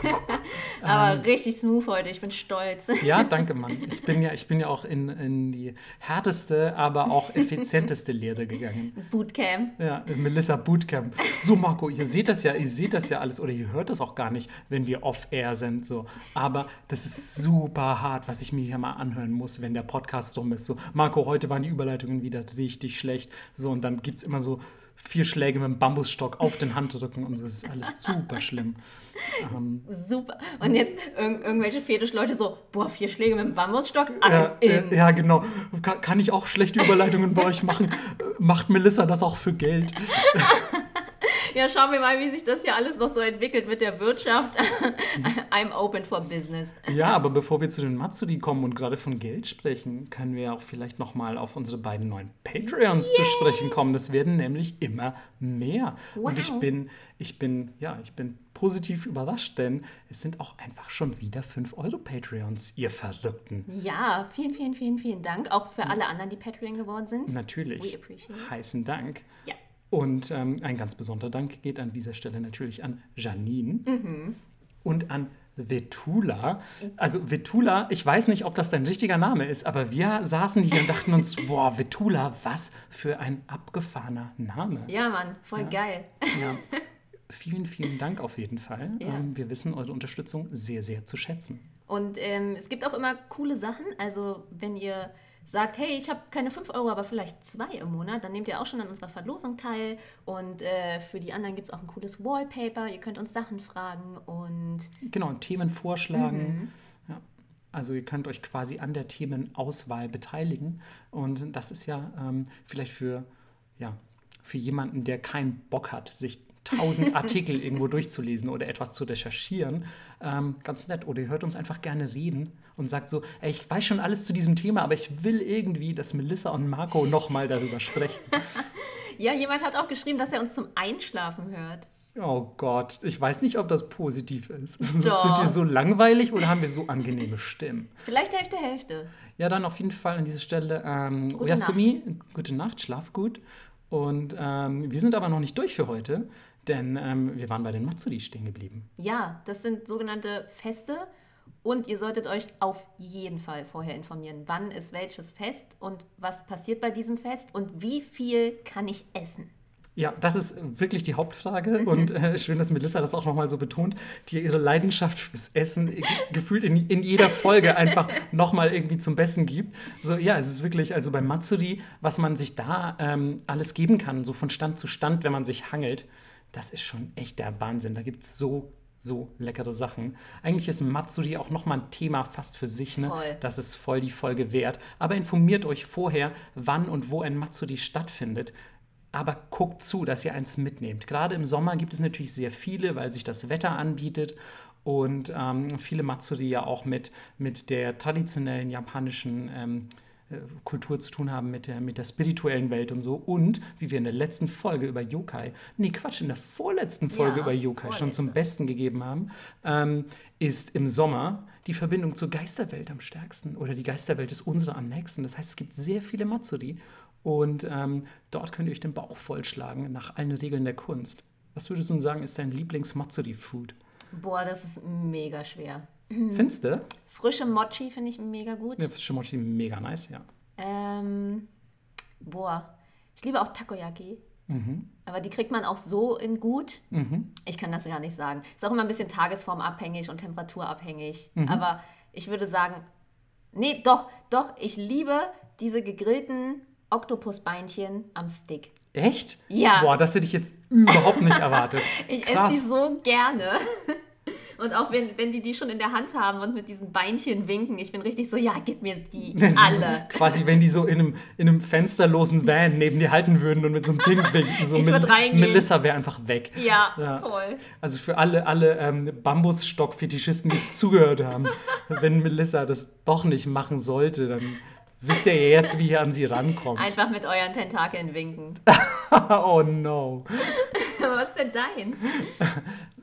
Aber ähm, richtig smooth heute, ich bin stolz. ja, danke, Mann. Ich bin ja, ich bin ja auch in, in die härteste, aber auch effizienteste Lehre gegangen. Bootcamp. Ja, Melissa Bootcamp. So, Marco, ihr seht das ja, ihr seht das ja alles oder ihr hört das auch gar nicht, wenn wir off-air sind. So. Aber das ist super hart, was ich mir hier mal anhören muss, wenn der Podcast rum ist. So, Marco, heute waren die Überleitungen wieder richtig schlecht. So, und dann gibt es immer so vier Schläge mit dem Bambusstock auf den Handrücken und so. Das ist alles super schlimm. Ähm, super. Und jetzt irg irgendwelche Fetischleute so, boah, vier Schläge mit dem Bambusstock? Ja, äh, ja, genau. Kann, kann, ich auch schlechte Überleitungen bei euch machen? Macht Melissa das auch für Geld? ja, schauen wir mal, wie sich das hier alles noch so entwickelt mit der Wirtschaft. I'm open for business. Ja, aber bevor wir zu den Matsuri kommen und gerade von Geld sprechen, können wir auch vielleicht nochmal auf unsere beiden neuen Patreons yes. zu sprechen kommen. Das werden nämlich immer mehr. Wow. Und ich bin, ich bin, ja, ich bin positiv überrascht, denn es sind auch einfach schon wieder 5 Euro Patreons, ihr Verrückten. Ja, vielen, vielen, vielen, vielen Dank. Auch für alle anderen, die Patreon geworden sind. Natürlich. We appreciate. Heißen Dank. Ja. Und ähm, ein ganz besonderer Dank geht an dieser Stelle natürlich an Janine mhm. und an Vetula. Also Vetula, ich weiß nicht, ob das dein richtiger Name ist, aber wir saßen hier und dachten uns, boah, Vetula, was für ein abgefahrener Name. Ja, Mann, voll ja. geil. Ja. Vielen, vielen Dank auf jeden Fall. Ja. Ähm, wir wissen eure Unterstützung sehr, sehr zu schätzen. Und ähm, es gibt auch immer coole Sachen. Also wenn ihr sagt, hey, ich habe keine 5 Euro, aber vielleicht 2 im Monat, dann nehmt ihr auch schon an unserer Verlosung teil. Und äh, für die anderen gibt es auch ein cooles Wallpaper. Ihr könnt uns Sachen fragen und. Genau, Themen vorschlagen. Mhm. Ja. Also ihr könnt euch quasi an der Themenauswahl beteiligen. Und das ist ja ähm, vielleicht für, ja, für jemanden, der keinen Bock hat, sich tausend Artikel irgendwo durchzulesen oder etwas zu recherchieren. Ähm, ganz nett. Oder ihr hört uns einfach gerne reden und sagt so, ey, ich weiß schon alles zu diesem Thema, aber ich will irgendwie, dass Melissa und Marco nochmal darüber sprechen. ja, jemand hat auch geschrieben, dass er uns zum Einschlafen hört. Oh Gott, ich weiß nicht, ob das positiv ist. Doch. Sind wir so langweilig oder haben wir so angenehme Stimmen? Vielleicht Hälfte, Hälfte. Ja, dann auf jeden Fall an dieser Stelle ähm, gute Oyasumi, Nacht. gute Nacht, schlaf gut. Und ähm, wir sind aber noch nicht durch für heute. Denn ähm, wir waren bei den Matsuri stehen geblieben. Ja, das sind sogenannte Feste. Und ihr solltet euch auf jeden Fall vorher informieren, wann ist welches Fest und was passiert bei diesem Fest und wie viel kann ich essen. Ja, das ist wirklich die Hauptfrage mhm. und äh, schön, dass Melissa das auch nochmal so betont, die ihre Leidenschaft fürs Essen gefühlt in, in jeder Folge einfach nochmal irgendwie zum Besten gibt. So, ja, es ist wirklich, also bei Matsuri, was man sich da ähm, alles geben kann, so von Stand zu Stand, wenn man sich hangelt, das ist schon echt der Wahnsinn. Da gibt es so, so leckere Sachen. Eigentlich ist Matsuri auch nochmal ein Thema fast für sich. Ne? Voll. Das ist voll die Folge wert. Aber informiert euch vorher, wann und wo ein Matsuri stattfindet. Aber guckt zu, dass ihr eins mitnehmt. Gerade im Sommer gibt es natürlich sehr viele, weil sich das Wetter anbietet und ähm, viele Matsuri ja auch mit, mit der traditionellen japanischen ähm, äh, Kultur zu tun haben mit der, mit der spirituellen Welt und so. Und wie wir in der letzten Folge über Yokai, nee, Quatsch, in der vorletzten Folge ja, über Yokai vorletzte. schon zum Besten gegeben haben, ähm, ist im Sommer die Verbindung zur Geisterwelt am stärksten oder die Geisterwelt ist unsere am nächsten. Das heißt, es gibt sehr viele Matsuri und ähm, dort könnt ihr euch den Bauch vollschlagen nach allen Regeln der Kunst. Was würdest du sagen, ist dein Lieblings-Matsuri-Food? Boah, das ist mega schwer. Findest du? Frische Mochi finde ich mega gut. Ja, frische Mochi mega nice, ja. Ähm, boah, ich liebe auch Takoyaki. Mhm. Aber die kriegt man auch so in gut. Mhm. Ich kann das gar nicht sagen. Ist auch immer ein bisschen tagesformabhängig und temperaturabhängig. Mhm. Aber ich würde sagen, nee, doch, doch, ich liebe diese gegrillten Oktopusbeinchen am Stick. Echt? Ja. Boah, das hätte ich jetzt überhaupt nicht erwartet. ich esse die so gerne. Und auch wenn, wenn die die schon in der Hand haben und mit diesen Beinchen winken, ich bin richtig so, ja, gib mir die alle. Quasi, wenn die so in einem, in einem fensterlosen Van neben dir halten würden und mit so einem Ding winken. So ich reingehen. Melissa wäre einfach weg. Ja, ja, voll. Also für alle, alle ähm, Bambusstock-Fetischisten, die jetzt zugehört haben, wenn Melissa das doch nicht machen sollte, dann wisst ihr jetzt, wie ihr an sie rankommt. Einfach mit euren Tentakeln winken. oh no. Was ist denn deins?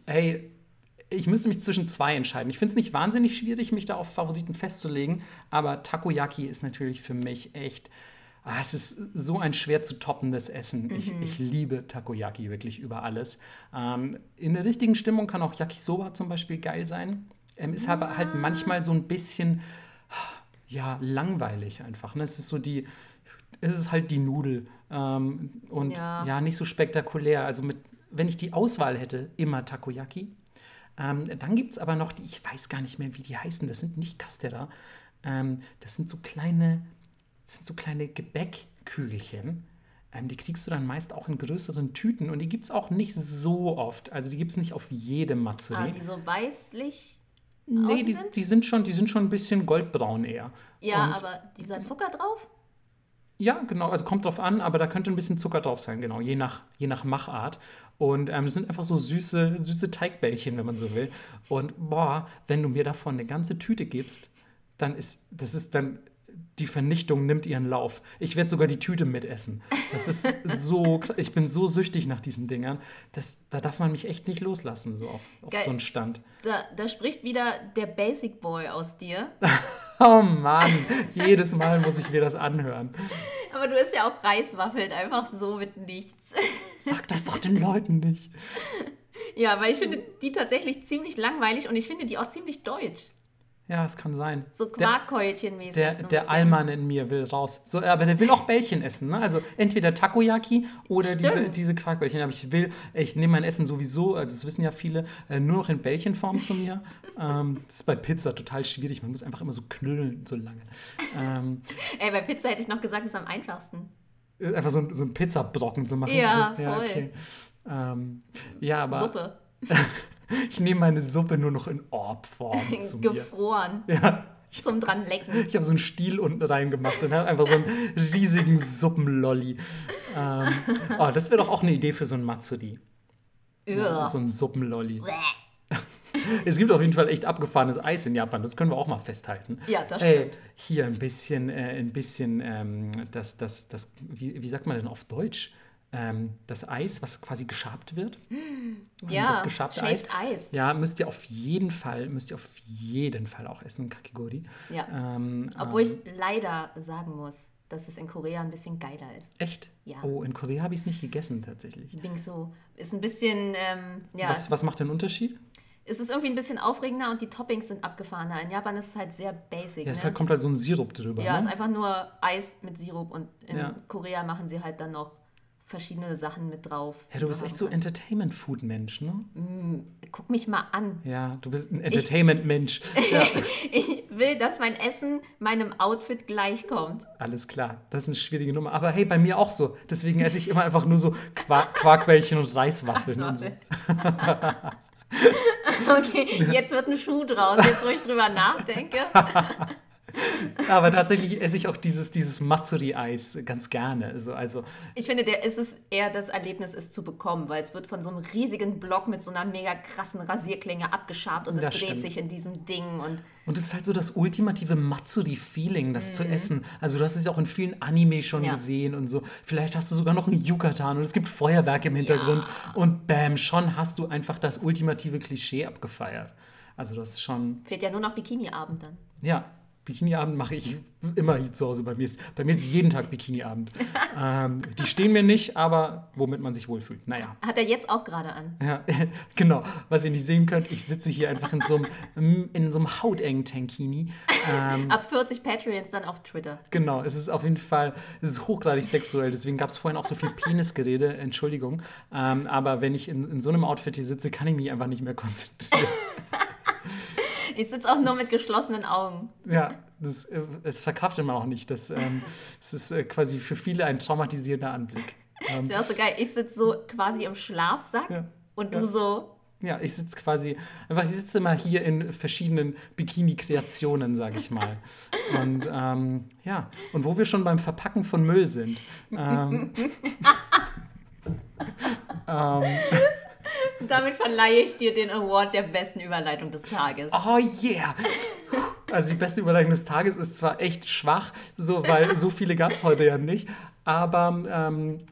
Hey, ich müsste mich zwischen zwei entscheiden. Ich finde es nicht wahnsinnig schwierig, mich da auf Favoriten festzulegen, aber Takoyaki ist natürlich für mich echt. Ah, es ist so ein schwer zu toppendes Essen. Mhm. Ich, ich, liebe Takoyaki wirklich über alles. Ähm, in der richtigen Stimmung kann auch Yakisoba zum Beispiel geil sein. Ähm, ist aber halt manchmal so ein bisschen ja, langweilig einfach. Ne? Es ist so die, es ist halt die Nudel ähm, und ja. ja. nicht so spektakulär. Also mit, wenn ich die Auswahl hätte, immer Takoyaki. Ähm, dann gibt es aber noch die, ich weiß gar nicht mehr, wie die heißen, das sind nicht Castera. Ähm, das sind so kleine, sind so kleine Gebäckkügelchen. Ähm, die kriegst du dann meist auch in größeren Tüten und die gibt es auch nicht so oft. Also die gibt es nicht auf jedem Matsuri. Ah, die so weißlich Nee, die, die, sind schon, die sind schon ein bisschen goldbraun eher. Ja, und aber dieser Zucker drauf? Ja, genau, also kommt drauf an, aber da könnte ein bisschen Zucker drauf sein, genau, je nach, je nach Machart. Und ähm, das sind einfach so süße, süße Teigbällchen, wenn man so will. Und boah, wenn du mir davon eine ganze Tüte gibst, dann ist, das ist dann, die Vernichtung nimmt ihren Lauf. Ich werde sogar die Tüte mitessen. Das ist so, ich bin so süchtig nach diesen Dingern. Das, da darf man mich echt nicht loslassen, so auf, auf so einen Stand. Da, da spricht wieder der Basic Boy aus dir. oh Mann, jedes Mal muss ich mir das anhören. Aber du isst ja auch Reiswaffeln, einfach so mit nichts. Sag das doch den Leuten nicht. Ja, weil ich finde die tatsächlich ziemlich langweilig und ich finde die auch ziemlich deutsch. Ja, es kann sein. So Quarkkeulchen-mäßig. Der, der, der Allmann in mir will raus. So, aber der will auch Bällchen essen. Ne? Also entweder Takoyaki oder diese, diese Quarkbällchen. Aber ich will, ich nehme mein Essen sowieso, also das wissen ja viele, äh, nur noch in Bällchenform zu mir. ähm, das ist bei Pizza total schwierig. Man muss einfach immer so knüllen so lange. Ähm, Ey, bei Pizza hätte ich noch gesagt, ist am einfachsten. Äh, einfach so, so einen Pizzabrocken zu machen. Ja, so, ja voll. Okay. Ähm, ja, aber. Suppe. ich nehme meine Suppe nur noch in Orbform zu mir. Gefroren. Ja. Zum dran lecken. Ich habe so einen Stiel unten reingemacht und habe einfach so einen riesigen Suppenlolli. Ähm, oh, das wäre doch auch eine Idee für so ein Matsuri. Ja, so ein Suppenlolli. es gibt auf jeden Fall echt abgefahrenes Eis in Japan, das können wir auch mal festhalten. Ja, das stimmt. Äh, hier ein bisschen, äh, ein bisschen, ähm, das, das, das, wie, wie sagt man denn auf Deutsch? Ähm, das Eis, was quasi geschabt wird. Ja, das geschabte Eis. Eis. Ja, müsst ihr auf jeden Fall, müsst ihr auf jeden Fall auch essen, Kakigori. Ja. Ähm, Obwohl ähm, ich leider sagen muss, dass es in Korea ein bisschen geiler ist. Echt? Ja. Oh, in Korea habe ich es nicht gegessen tatsächlich. Bingsu ist ein bisschen, ähm, ja. Was, was macht den Unterschied? Es ist irgendwie ein bisschen aufregender und die Toppings sind abgefahrener. In Japan ist es halt sehr basic. Ja, es ne? halt, kommt halt so ein Sirup drüber. Ja, ne? es ist einfach nur Eis mit Sirup und in ja. Korea machen sie halt dann noch verschiedene Sachen mit drauf. Ja, du bist echt so Entertainment-Food-Mensch, ne? Mm, guck mich mal an. Ja, du bist ein Entertainment-Mensch. Ja. ich will, dass mein Essen meinem Outfit gleichkommt. Alles klar, das ist eine schwierige Nummer. Aber hey, bei mir auch so. Deswegen esse ich immer einfach nur so Quark Quarkbällchen und Reiswaffeln. und so. okay, jetzt wird ein Schuh draus, jetzt wo ich drüber nachdenke. Aber tatsächlich esse ich auch dieses, dieses Matsuri-Eis ganz gerne. Also, also ich finde, der ist es eher das Erlebnis, es zu bekommen, weil es wird von so einem riesigen Block mit so einer mega krassen Rasierklinge abgeschabt und es dreht stimmt. sich in diesem Ding. Und, und es ist halt so das ultimative Matsuri-Feeling, das mhm. zu essen. Also du hast es ja auch in vielen Anime schon ja. gesehen und so. Vielleicht hast du sogar noch einen Yukatan und es gibt Feuerwerke im Hintergrund ja. und bam, schon hast du einfach das ultimative Klischee abgefeiert. Also das ist schon... Fehlt ja nur noch Bikini-Abend dann. Ja, Bikini-Abend mache ich immer hier zu Hause. Bei mir ist, bei mir ist jeden Tag Bikini-Abend. ähm, die stehen mir nicht, aber womit man sich wohlfühlt. Naja. Hat er jetzt auch gerade an. Ja, genau. Was ihr nicht sehen könnt, ich sitze hier einfach in so einem, in so einem hautengen Tankini. Ähm, Ab 40 Patreons dann auf Twitter. Genau, es ist auf jeden Fall, es ist hochgradig sexuell. Deswegen gab es vorhin auch so viel Penisgerede. Entschuldigung. Ähm, aber wenn ich in, in so einem Outfit hier sitze, kann ich mich einfach nicht mehr konzentrieren. Ich sitze auch nur mit geschlossenen Augen. Ja, das, äh, das verkraftet man auch nicht. Das, ähm, das ist äh, quasi für viele ein traumatisierender Anblick. das wäre auch so geil. Ich sitze so quasi im Schlafsack ja. und du ja. so ja, ich sitze quasi, einfach, ich sitze immer hier in verschiedenen Bikini-Kreationen, sage ich mal. Und ähm, ja, und wo wir schon beim Verpacken von Müll sind. Ähm, ähm, Damit verleihe ich dir den Award der besten Überleitung des Tages. Oh yeah! Also die beste Überleitung des Tages ist zwar echt schwach, so, weil so viele gab es heute ja nicht, aber ähm,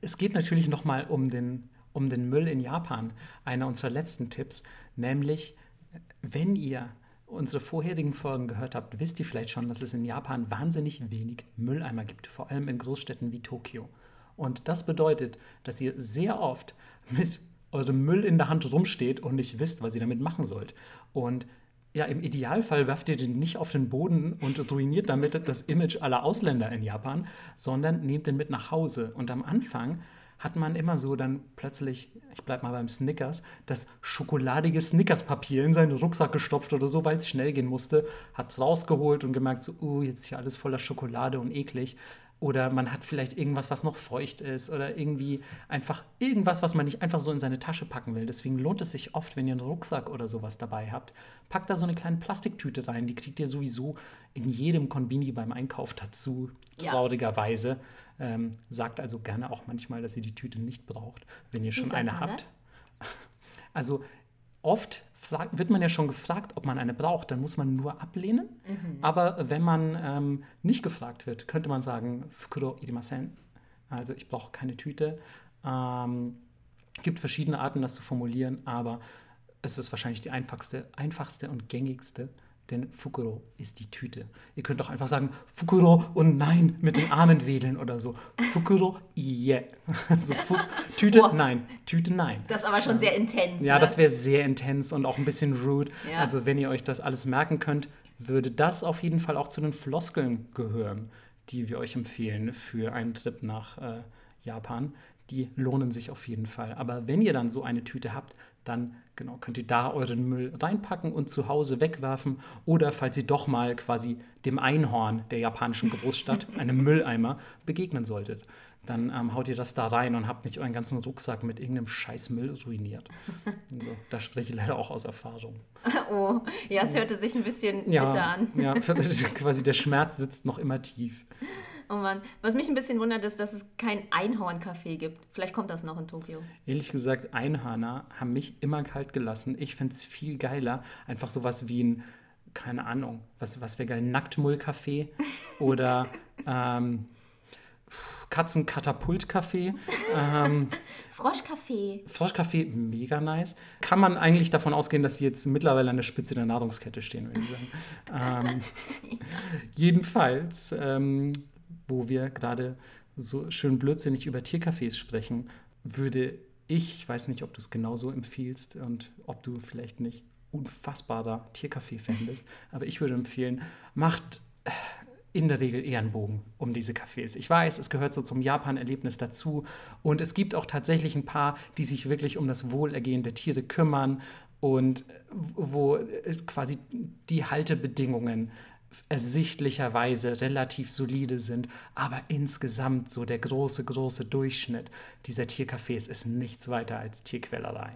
es geht natürlich nochmal um den um den Müll in Japan, einer unserer letzten Tipps, nämlich wenn ihr unsere vorherigen Folgen gehört habt, wisst ihr vielleicht schon, dass es in Japan wahnsinnig wenig Mülleimer gibt, vor allem in Großstädten wie Tokio. Und das bedeutet, dass ihr sehr oft mit eurem Müll in der Hand rumsteht und nicht wisst, was ihr damit machen sollt. Und ja, im Idealfall werft ihr den nicht auf den Boden und ruiniert damit das Image aller Ausländer in Japan, sondern nehmt den mit nach Hause. Und am Anfang hat man immer so dann plötzlich, ich bleib mal beim Snickers, das schokoladige Snickers-Papier in seinen Rucksack gestopft oder so, weil es schnell gehen musste, hat es rausgeholt und gemerkt, so, uh, jetzt ist hier alles voller Schokolade und eklig. Oder man hat vielleicht irgendwas, was noch feucht ist oder irgendwie einfach irgendwas, was man nicht einfach so in seine Tasche packen will. Deswegen lohnt es sich oft, wenn ihr einen Rucksack oder sowas dabei habt, packt da so eine kleine Plastiktüte rein. Die kriegt ihr sowieso in jedem Konbini beim Einkauf dazu, traurigerweise. Ja. Ähm, sagt also gerne auch manchmal, dass ihr die Tüte nicht braucht, wenn ihr schon eine habt. Das? Also oft wird man ja schon gefragt, ob man eine braucht, dann muss man nur ablehnen. Mhm. Aber wenn man ähm, nicht gefragt wird, könnte man sagen, Fukuro irimasen. Also ich brauche keine Tüte. Ähm, gibt verschiedene Arten, das zu formulieren, aber es ist wahrscheinlich die einfachste, einfachste und gängigste denn Fukuro ist die Tüte. Ihr könnt auch einfach sagen Fukuro und nein mit den Armen wedeln oder so. Fukuro, yeah. so, Fu Tüte, oh. nein. Tüte, nein. Das ist aber schon sehr intens. Ja, ne? das wäre sehr intens und auch ein bisschen rude. Ja. Also wenn ihr euch das alles merken könnt, würde das auf jeden Fall auch zu den Floskeln gehören, die wir euch empfehlen für einen Trip nach äh, Japan. Die lohnen sich auf jeden Fall. Aber wenn ihr dann so eine Tüte habt, dann genau, könnt ihr da euren Müll reinpacken und zu Hause wegwerfen. Oder falls ihr doch mal quasi dem Einhorn der japanischen Großstadt, einem Mülleimer, begegnen solltet, dann ähm, haut ihr das da rein und habt nicht euren ganzen Rucksack mit irgendeinem Scheißmüll ruiniert. So, da spreche ich leider auch aus Erfahrung. Oh, ja, es hörte sich ein bisschen ja, bitter an. Ja, quasi der Schmerz sitzt noch immer tief. Oh Mann. Was mich ein bisschen wundert, ist, dass es kein Einhorn-Café gibt. Vielleicht kommt das noch in Tokio. Ehrlich gesagt, Einhörner haben mich immer kalt gelassen. Ich finde es viel geiler. Einfach sowas wie ein, keine Ahnung, was, was wäre geil, Nacktmull-Café oder ähm, Katzenkatapult-Café. Ähm, Froschcafé. Froschcafé, mega nice. Kann man eigentlich davon ausgehen, dass sie jetzt mittlerweile an der Spitze der Nahrungskette stehen, würde ich sagen. ähm, jedenfalls ähm, wo wir gerade so schön blödsinnig über Tiercafés sprechen, würde ich, ich weiß nicht, ob du es genauso empfiehlst und ob du vielleicht nicht unfassbarer Tiercafé-Fan bist, aber ich würde empfehlen, macht in der Regel eher einen Bogen um diese Cafés. Ich weiß, es gehört so zum Japan-Erlebnis dazu und es gibt auch tatsächlich ein paar, die sich wirklich um das Wohlergehen der Tiere kümmern und wo äh, quasi die Haltebedingungen ersichtlicherweise relativ solide sind, aber insgesamt so der große, große Durchschnitt dieser Tiercafés ist nichts weiter als Tierquälerei.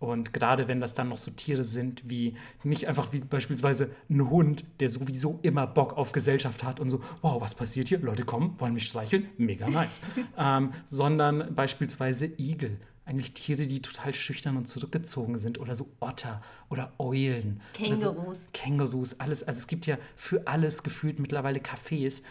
Und gerade wenn das dann noch so Tiere sind, wie nicht einfach wie beispielsweise ein Hund, der sowieso immer Bock auf Gesellschaft hat und so, wow, was passiert hier? Leute kommen, wollen mich streicheln, mega nice. ähm, sondern beispielsweise Igel, eigentlich Tiere, die total schüchtern und zurückgezogen sind oder so Otter oder Eulen. Kängurus. So Kängurus, alles. Also es gibt ja für alles gefühlt mittlerweile Cafés.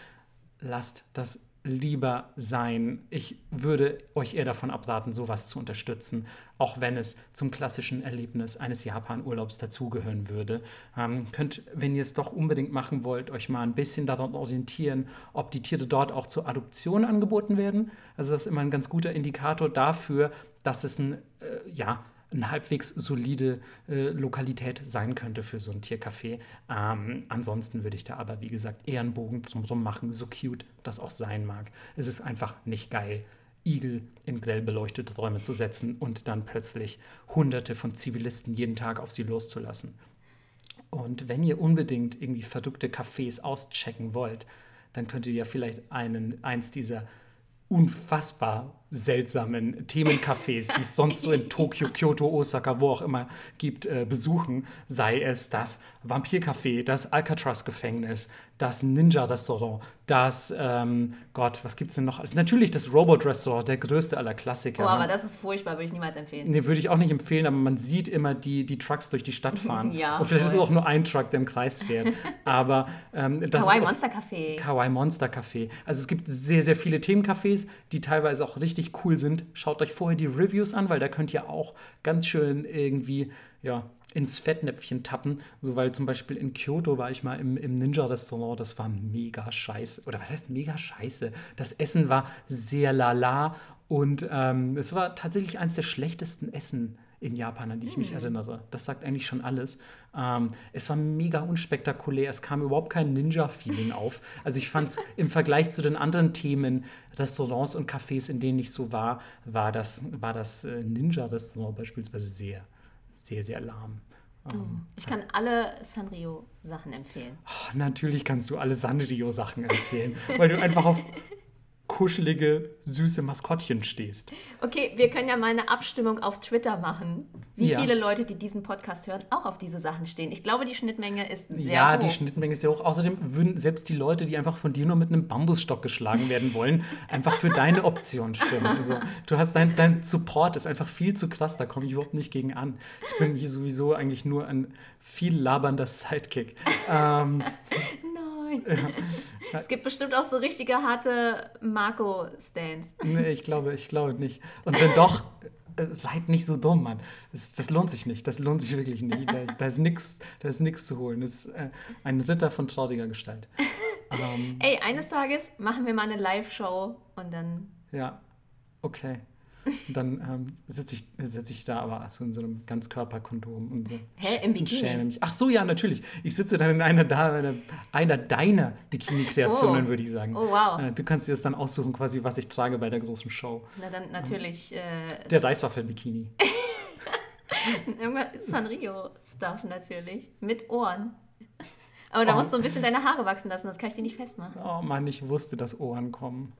Lasst das lieber sein. Ich würde euch eher davon abraten, sowas zu unterstützen, auch wenn es zum klassischen Erlebnis eines Japan-Urlaubs dazugehören würde. Ähm, könnt, wenn ihr es doch unbedingt machen wollt, euch mal ein bisschen daran orientieren, ob die Tiere dort auch zur Adoption angeboten werden. Also das ist immer ein ganz guter Indikator dafür, dass es ein, äh, ja, eine halbwegs solide äh, Lokalität sein könnte für so ein Tiercafé. Ähm, ansonsten würde ich da aber, wie gesagt, eher einen Bogen drumherum machen, so cute das auch sein mag. Es ist einfach nicht geil, Igel in grell beleuchtete Räume zu setzen und dann plötzlich hunderte von Zivilisten jeden Tag auf sie loszulassen. Und wenn ihr unbedingt irgendwie verrückte Cafés auschecken wollt, dann könnt ihr ja vielleicht einen, eins dieser unfassbar seltsamen Themencafés, die es sonst so in Tokio, Kyoto, Osaka, wo auch immer gibt, äh, besuchen. Sei es das Vampircafé, das Alcatraz-Gefängnis, das Ninja-Restaurant, das, ähm, Gott, was gibt es denn noch? Natürlich das Robot-Restaurant, der größte aller Klassiker. Oh, aber das ist furchtbar, würde ich niemals empfehlen. Nee, würde ich auch nicht empfehlen, aber man sieht immer die, die Trucks durch die Stadt fahren. ja, Und vielleicht voll. ist es auch nur ein Truck, der im Kreis fährt. aber ähm, das Kawaii Monster Café. Kawaii Monster Café. Also es gibt sehr, sehr viele Themencafés, die teilweise auch richtig cool sind. Schaut euch vorher die Reviews an, weil da könnt ihr auch ganz schön irgendwie, ja, ins Fettnäpfchen tappen. So, weil zum Beispiel in Kyoto war ich mal im, im Ninja-Restaurant, das war mega scheiße. Oder was heißt mega scheiße? Das Essen war sehr lala und ähm, es war tatsächlich eines der schlechtesten Essen in Japan, an die ich mich hm. erinnere. Das sagt eigentlich schon alles. Ähm, es war mega unspektakulär. Es kam überhaupt kein Ninja-Feeling auf. Also ich fand es im Vergleich zu den anderen Themen, Restaurants und Cafés, in denen ich so war, war das, war das äh, Ninja-Restaurant beispielsweise sehr, sehr, sehr lahm. Ähm, ich kann alle Sanrio-Sachen empfehlen. Oh, natürlich kannst du alle Sanrio-Sachen empfehlen, weil du einfach auf kuschelige, süße Maskottchen stehst. Okay, wir können ja mal eine Abstimmung auf Twitter machen, wie ja. viele Leute, die diesen Podcast hören, auch auf diese Sachen stehen. Ich glaube, die Schnittmenge ist sehr ja, hoch. Ja, die Schnittmenge ist sehr hoch. Außerdem würden selbst die Leute, die einfach von dir nur mit einem Bambusstock geschlagen werden wollen, einfach für deine Option stimmen. Also, du hast dein, dein Support ist einfach viel zu krass, da komme ich überhaupt nicht gegen an. Ich bin hier sowieso eigentlich nur ein viel labernder Sidekick. ähm, Nein. Ja. Es gibt bestimmt auch so richtige harte Marco-Stands. Nee, ich glaube, ich glaube nicht. Und wenn doch, äh, seid nicht so dumm, Mann. Das, das, lohnt sich nicht. Das lohnt sich wirklich nicht. Da, da ist nichts zu holen. Das ist äh, ein Ritter von trauriger Gestalt. Ähm, Ey, eines Tages machen wir mal eine Live-Show und dann. Ja, okay. Dann ähm, sitze ich, sitz ich da aber so in so einem Ganzkörperkondom und so. Hä, im Bikini? Schäme mich. Ach so, ja, natürlich. Ich sitze dann in einer, da, einer, einer deiner Bikini-Kreationen, oh. würde ich sagen. Oh, wow. Äh, du kannst dir das dann aussuchen, quasi, was ich trage bei der großen Show. Na, dann natürlich. Ähm, äh, der Reiswaffel-Bikini. Irgendwas Sanrio-Stuff natürlich. Mit Ohren. Aber da oh. musst du ein bisschen deine Haare wachsen lassen, das kann ich dir nicht festmachen. Oh Mann, ich wusste, dass Ohren kommen.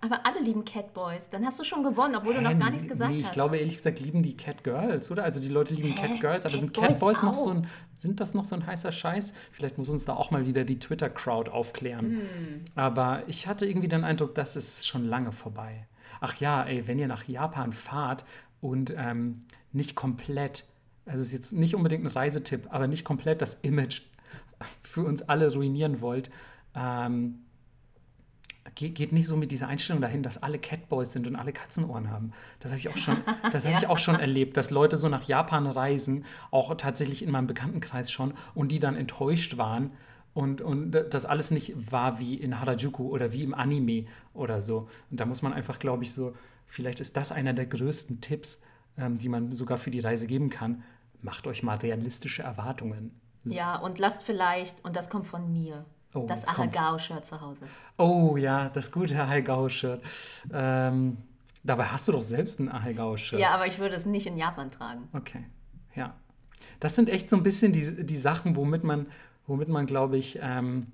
Aber alle lieben Catboys. Dann hast du schon gewonnen, obwohl du noch gar nichts gesagt nee, ich hast. Ich glaube ehrlich gesagt lieben die Catgirls, oder? Also die Leute lieben Catgirls, aber Cat sind Catboys noch so ein, sind das noch so ein heißer Scheiß? Vielleicht muss uns da auch mal wieder die Twitter-Crowd aufklären. Hm. Aber ich hatte irgendwie den Eindruck, das ist schon lange vorbei. Ach ja, ey, wenn ihr nach Japan fahrt und ähm, nicht komplett, also es ist jetzt nicht unbedingt ein Reisetipp, aber nicht komplett das Image für uns alle ruinieren wollt, ähm, geht nicht so mit dieser Einstellung dahin, dass alle Catboys sind und alle Katzenohren haben. Das habe ich auch schon, das ja. ich auch schon erlebt, dass Leute so nach Japan reisen, auch tatsächlich in meinem Bekanntenkreis schon, und die dann enttäuscht waren und, und das alles nicht war wie in Harajuku oder wie im Anime oder so. Und da muss man einfach, glaube ich, so, vielleicht ist das einer der größten Tipps, ähm, die man sogar für die Reise geben kann. Macht euch mal realistische Erwartungen. Ja, und lasst vielleicht, und das kommt von mir, oh, das Ahegao-Shirt zu Hause. Oh ja, das gute Ahegao-Shirt. Ähm, dabei hast du doch selbst ein Ahegao-Shirt. Ja, aber ich würde es nicht in Japan tragen. Okay, ja. Das sind echt so ein bisschen die, die Sachen, womit man, womit man glaube ich, ähm,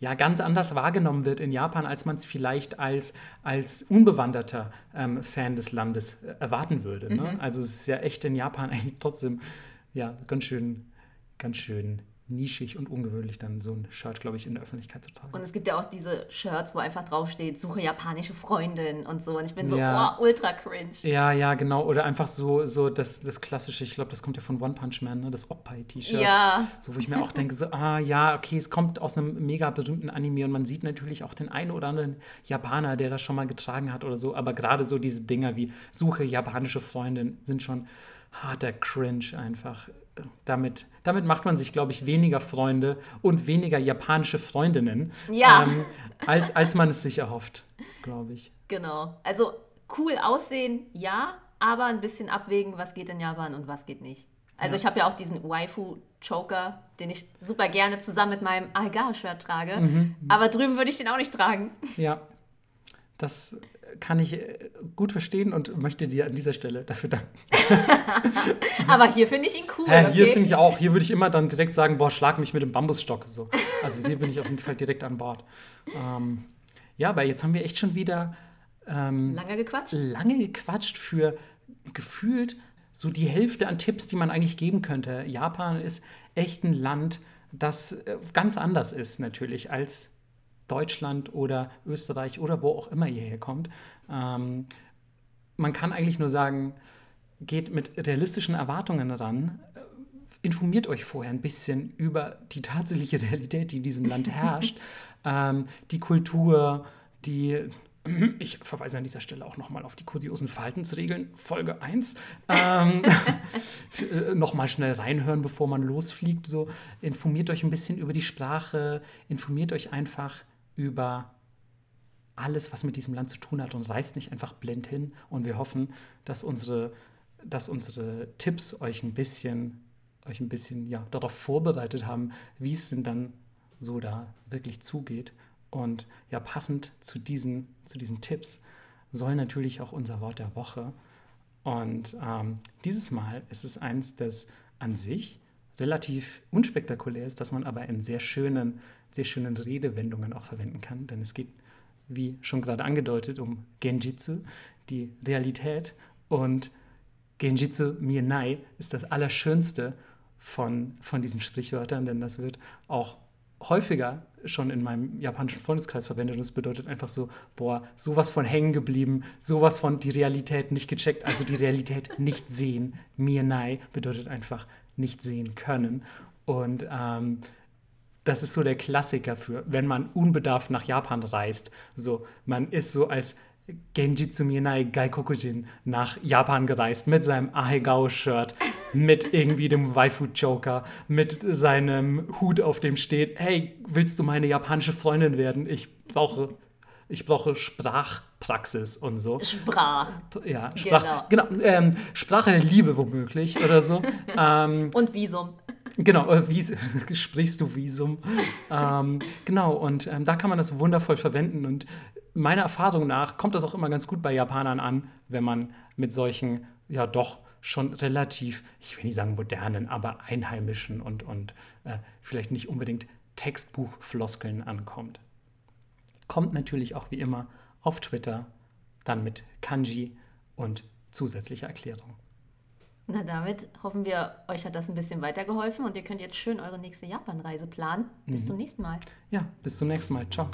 ja, ganz anders wahrgenommen wird in Japan, als man es vielleicht als, als unbewanderter ähm, Fan des Landes äh, erwarten würde. Ne? Mhm. Also es ist ja echt in Japan eigentlich trotzdem ja, ganz schön ganz schön nischig und ungewöhnlich, dann so ein Shirt, glaube ich, in der Öffentlichkeit zu tragen. Und es gibt ja auch diese Shirts, wo einfach draufsteht, suche japanische Freundin und so. Und ich bin so, ja. oh, ultra cringe. Ja, ja, genau. Oder einfach so, so das, das klassische, ich glaube, das kommt ja von One Punch Man, ne? das Oppai-T-Shirt. Ja. So, wo ich mir auch denke, so, ah, ja, okay, es kommt aus einem mega berühmten Anime und man sieht natürlich auch den einen oder anderen Japaner, der das schon mal getragen hat oder so. Aber gerade so diese Dinger wie suche japanische Freundin sind schon harter Cringe einfach damit, damit macht man sich, glaube ich, weniger Freunde und weniger japanische Freundinnen, ja. ähm, als, als man es sich erhofft, glaube ich. Genau. Also cool aussehen, ja, aber ein bisschen abwägen, was geht in Japan und was geht nicht. Also ja. ich habe ja auch diesen Waifu-Choker, den ich super gerne zusammen mit meinem Ahegao-Shirt trage. Mhm. Aber drüben würde ich den auch nicht tragen. Ja, das kann ich äh, gut verstehen und möchte dir an dieser Stelle dafür danken. Aber hier finde ich ihn cool. Ja, hier okay? finde ich auch. Hier würde ich immer dann direkt sagen, boah, schlag mich mit dem Bambusstock. So. Also hier bin ich auf jeden Fall direkt an Bord. Ähm, ja, weil jetzt haben wir echt schon wieder ähm, lange gequatscht. Lange gequatscht für gefühlt so die Hälfte an Tipps, die man eigentlich geben könnte. Japan ist echt ein Land, das äh, ganz anders ist natürlich als Deutschland oder Österreich oder wo auch immer ihr herkommt. Ähm, man kann eigentlich nur sagen, geht mit realistischen Erwartungen ran, äh, informiert euch vorher ein bisschen über die tatsächliche Realität, die in diesem Land herrscht, ähm, die Kultur, die ich verweise an dieser Stelle auch nochmal auf die kuriosen Verhaltensregeln, Folge 1. Ähm, nochmal schnell reinhören, bevor man losfliegt. So, informiert euch ein bisschen über die Sprache, informiert euch einfach über alles, was mit diesem Land zu tun hat und reist nicht einfach blind hin. Und wir hoffen, dass unsere, dass unsere Tipps euch ein bisschen, euch ein bisschen ja, darauf vorbereitet haben, wie es denn dann so da wirklich zugeht. Und ja, passend zu diesen, zu diesen Tipps soll natürlich auch unser Wort der Woche. Und ähm, dieses Mal ist es eins, das an sich relativ unspektakulär ist, das man aber in sehr schönen, sehr schönen Redewendungen auch verwenden kann. Denn es geht, wie schon gerade angedeutet, um Genjitsu, die Realität. Und Genjitsu Mienai ist das Allerschönste von, von diesen Sprichwörtern, denn das wird auch häufiger schon in meinem japanischen Freundeskreis verwendet und es bedeutet einfach so, boah, sowas von hängen geblieben, sowas von die Realität nicht gecheckt, also die Realität nicht sehen. Mienai bedeutet einfach nicht sehen können. Und ähm, das ist so der Klassiker für, wenn man unbedarft nach Japan reist. So, man ist so als Genjitsu Mienai Gaikokujin nach Japan gereist mit seinem Ahegao-Shirt, mit irgendwie dem Waifu-Joker, mit seinem Hut, auf dem steht, hey, willst du meine japanische Freundin werden? Ich brauche, ich brauche Sprachpraxis und so. Sprach. Ja, Sprach, genau. genau ähm, Sprache der Liebe womöglich oder so. ähm, und Visum. Genau, äh, wie sprichst du Visum? ähm, genau, und ähm, da kann man das wundervoll verwenden. Und meiner Erfahrung nach kommt das auch immer ganz gut bei Japanern an, wenn man mit solchen, ja doch schon relativ, ich will nicht sagen modernen, aber einheimischen und, und äh, vielleicht nicht unbedingt Textbuchfloskeln ankommt. Kommt natürlich auch wie immer auf Twitter, dann mit Kanji und zusätzlicher Erklärung. Na, damit hoffen wir, euch hat das ein bisschen weitergeholfen und ihr könnt jetzt schön eure nächste Japanreise planen. Bis mhm. zum nächsten Mal. Ja, bis zum nächsten Mal. Ciao.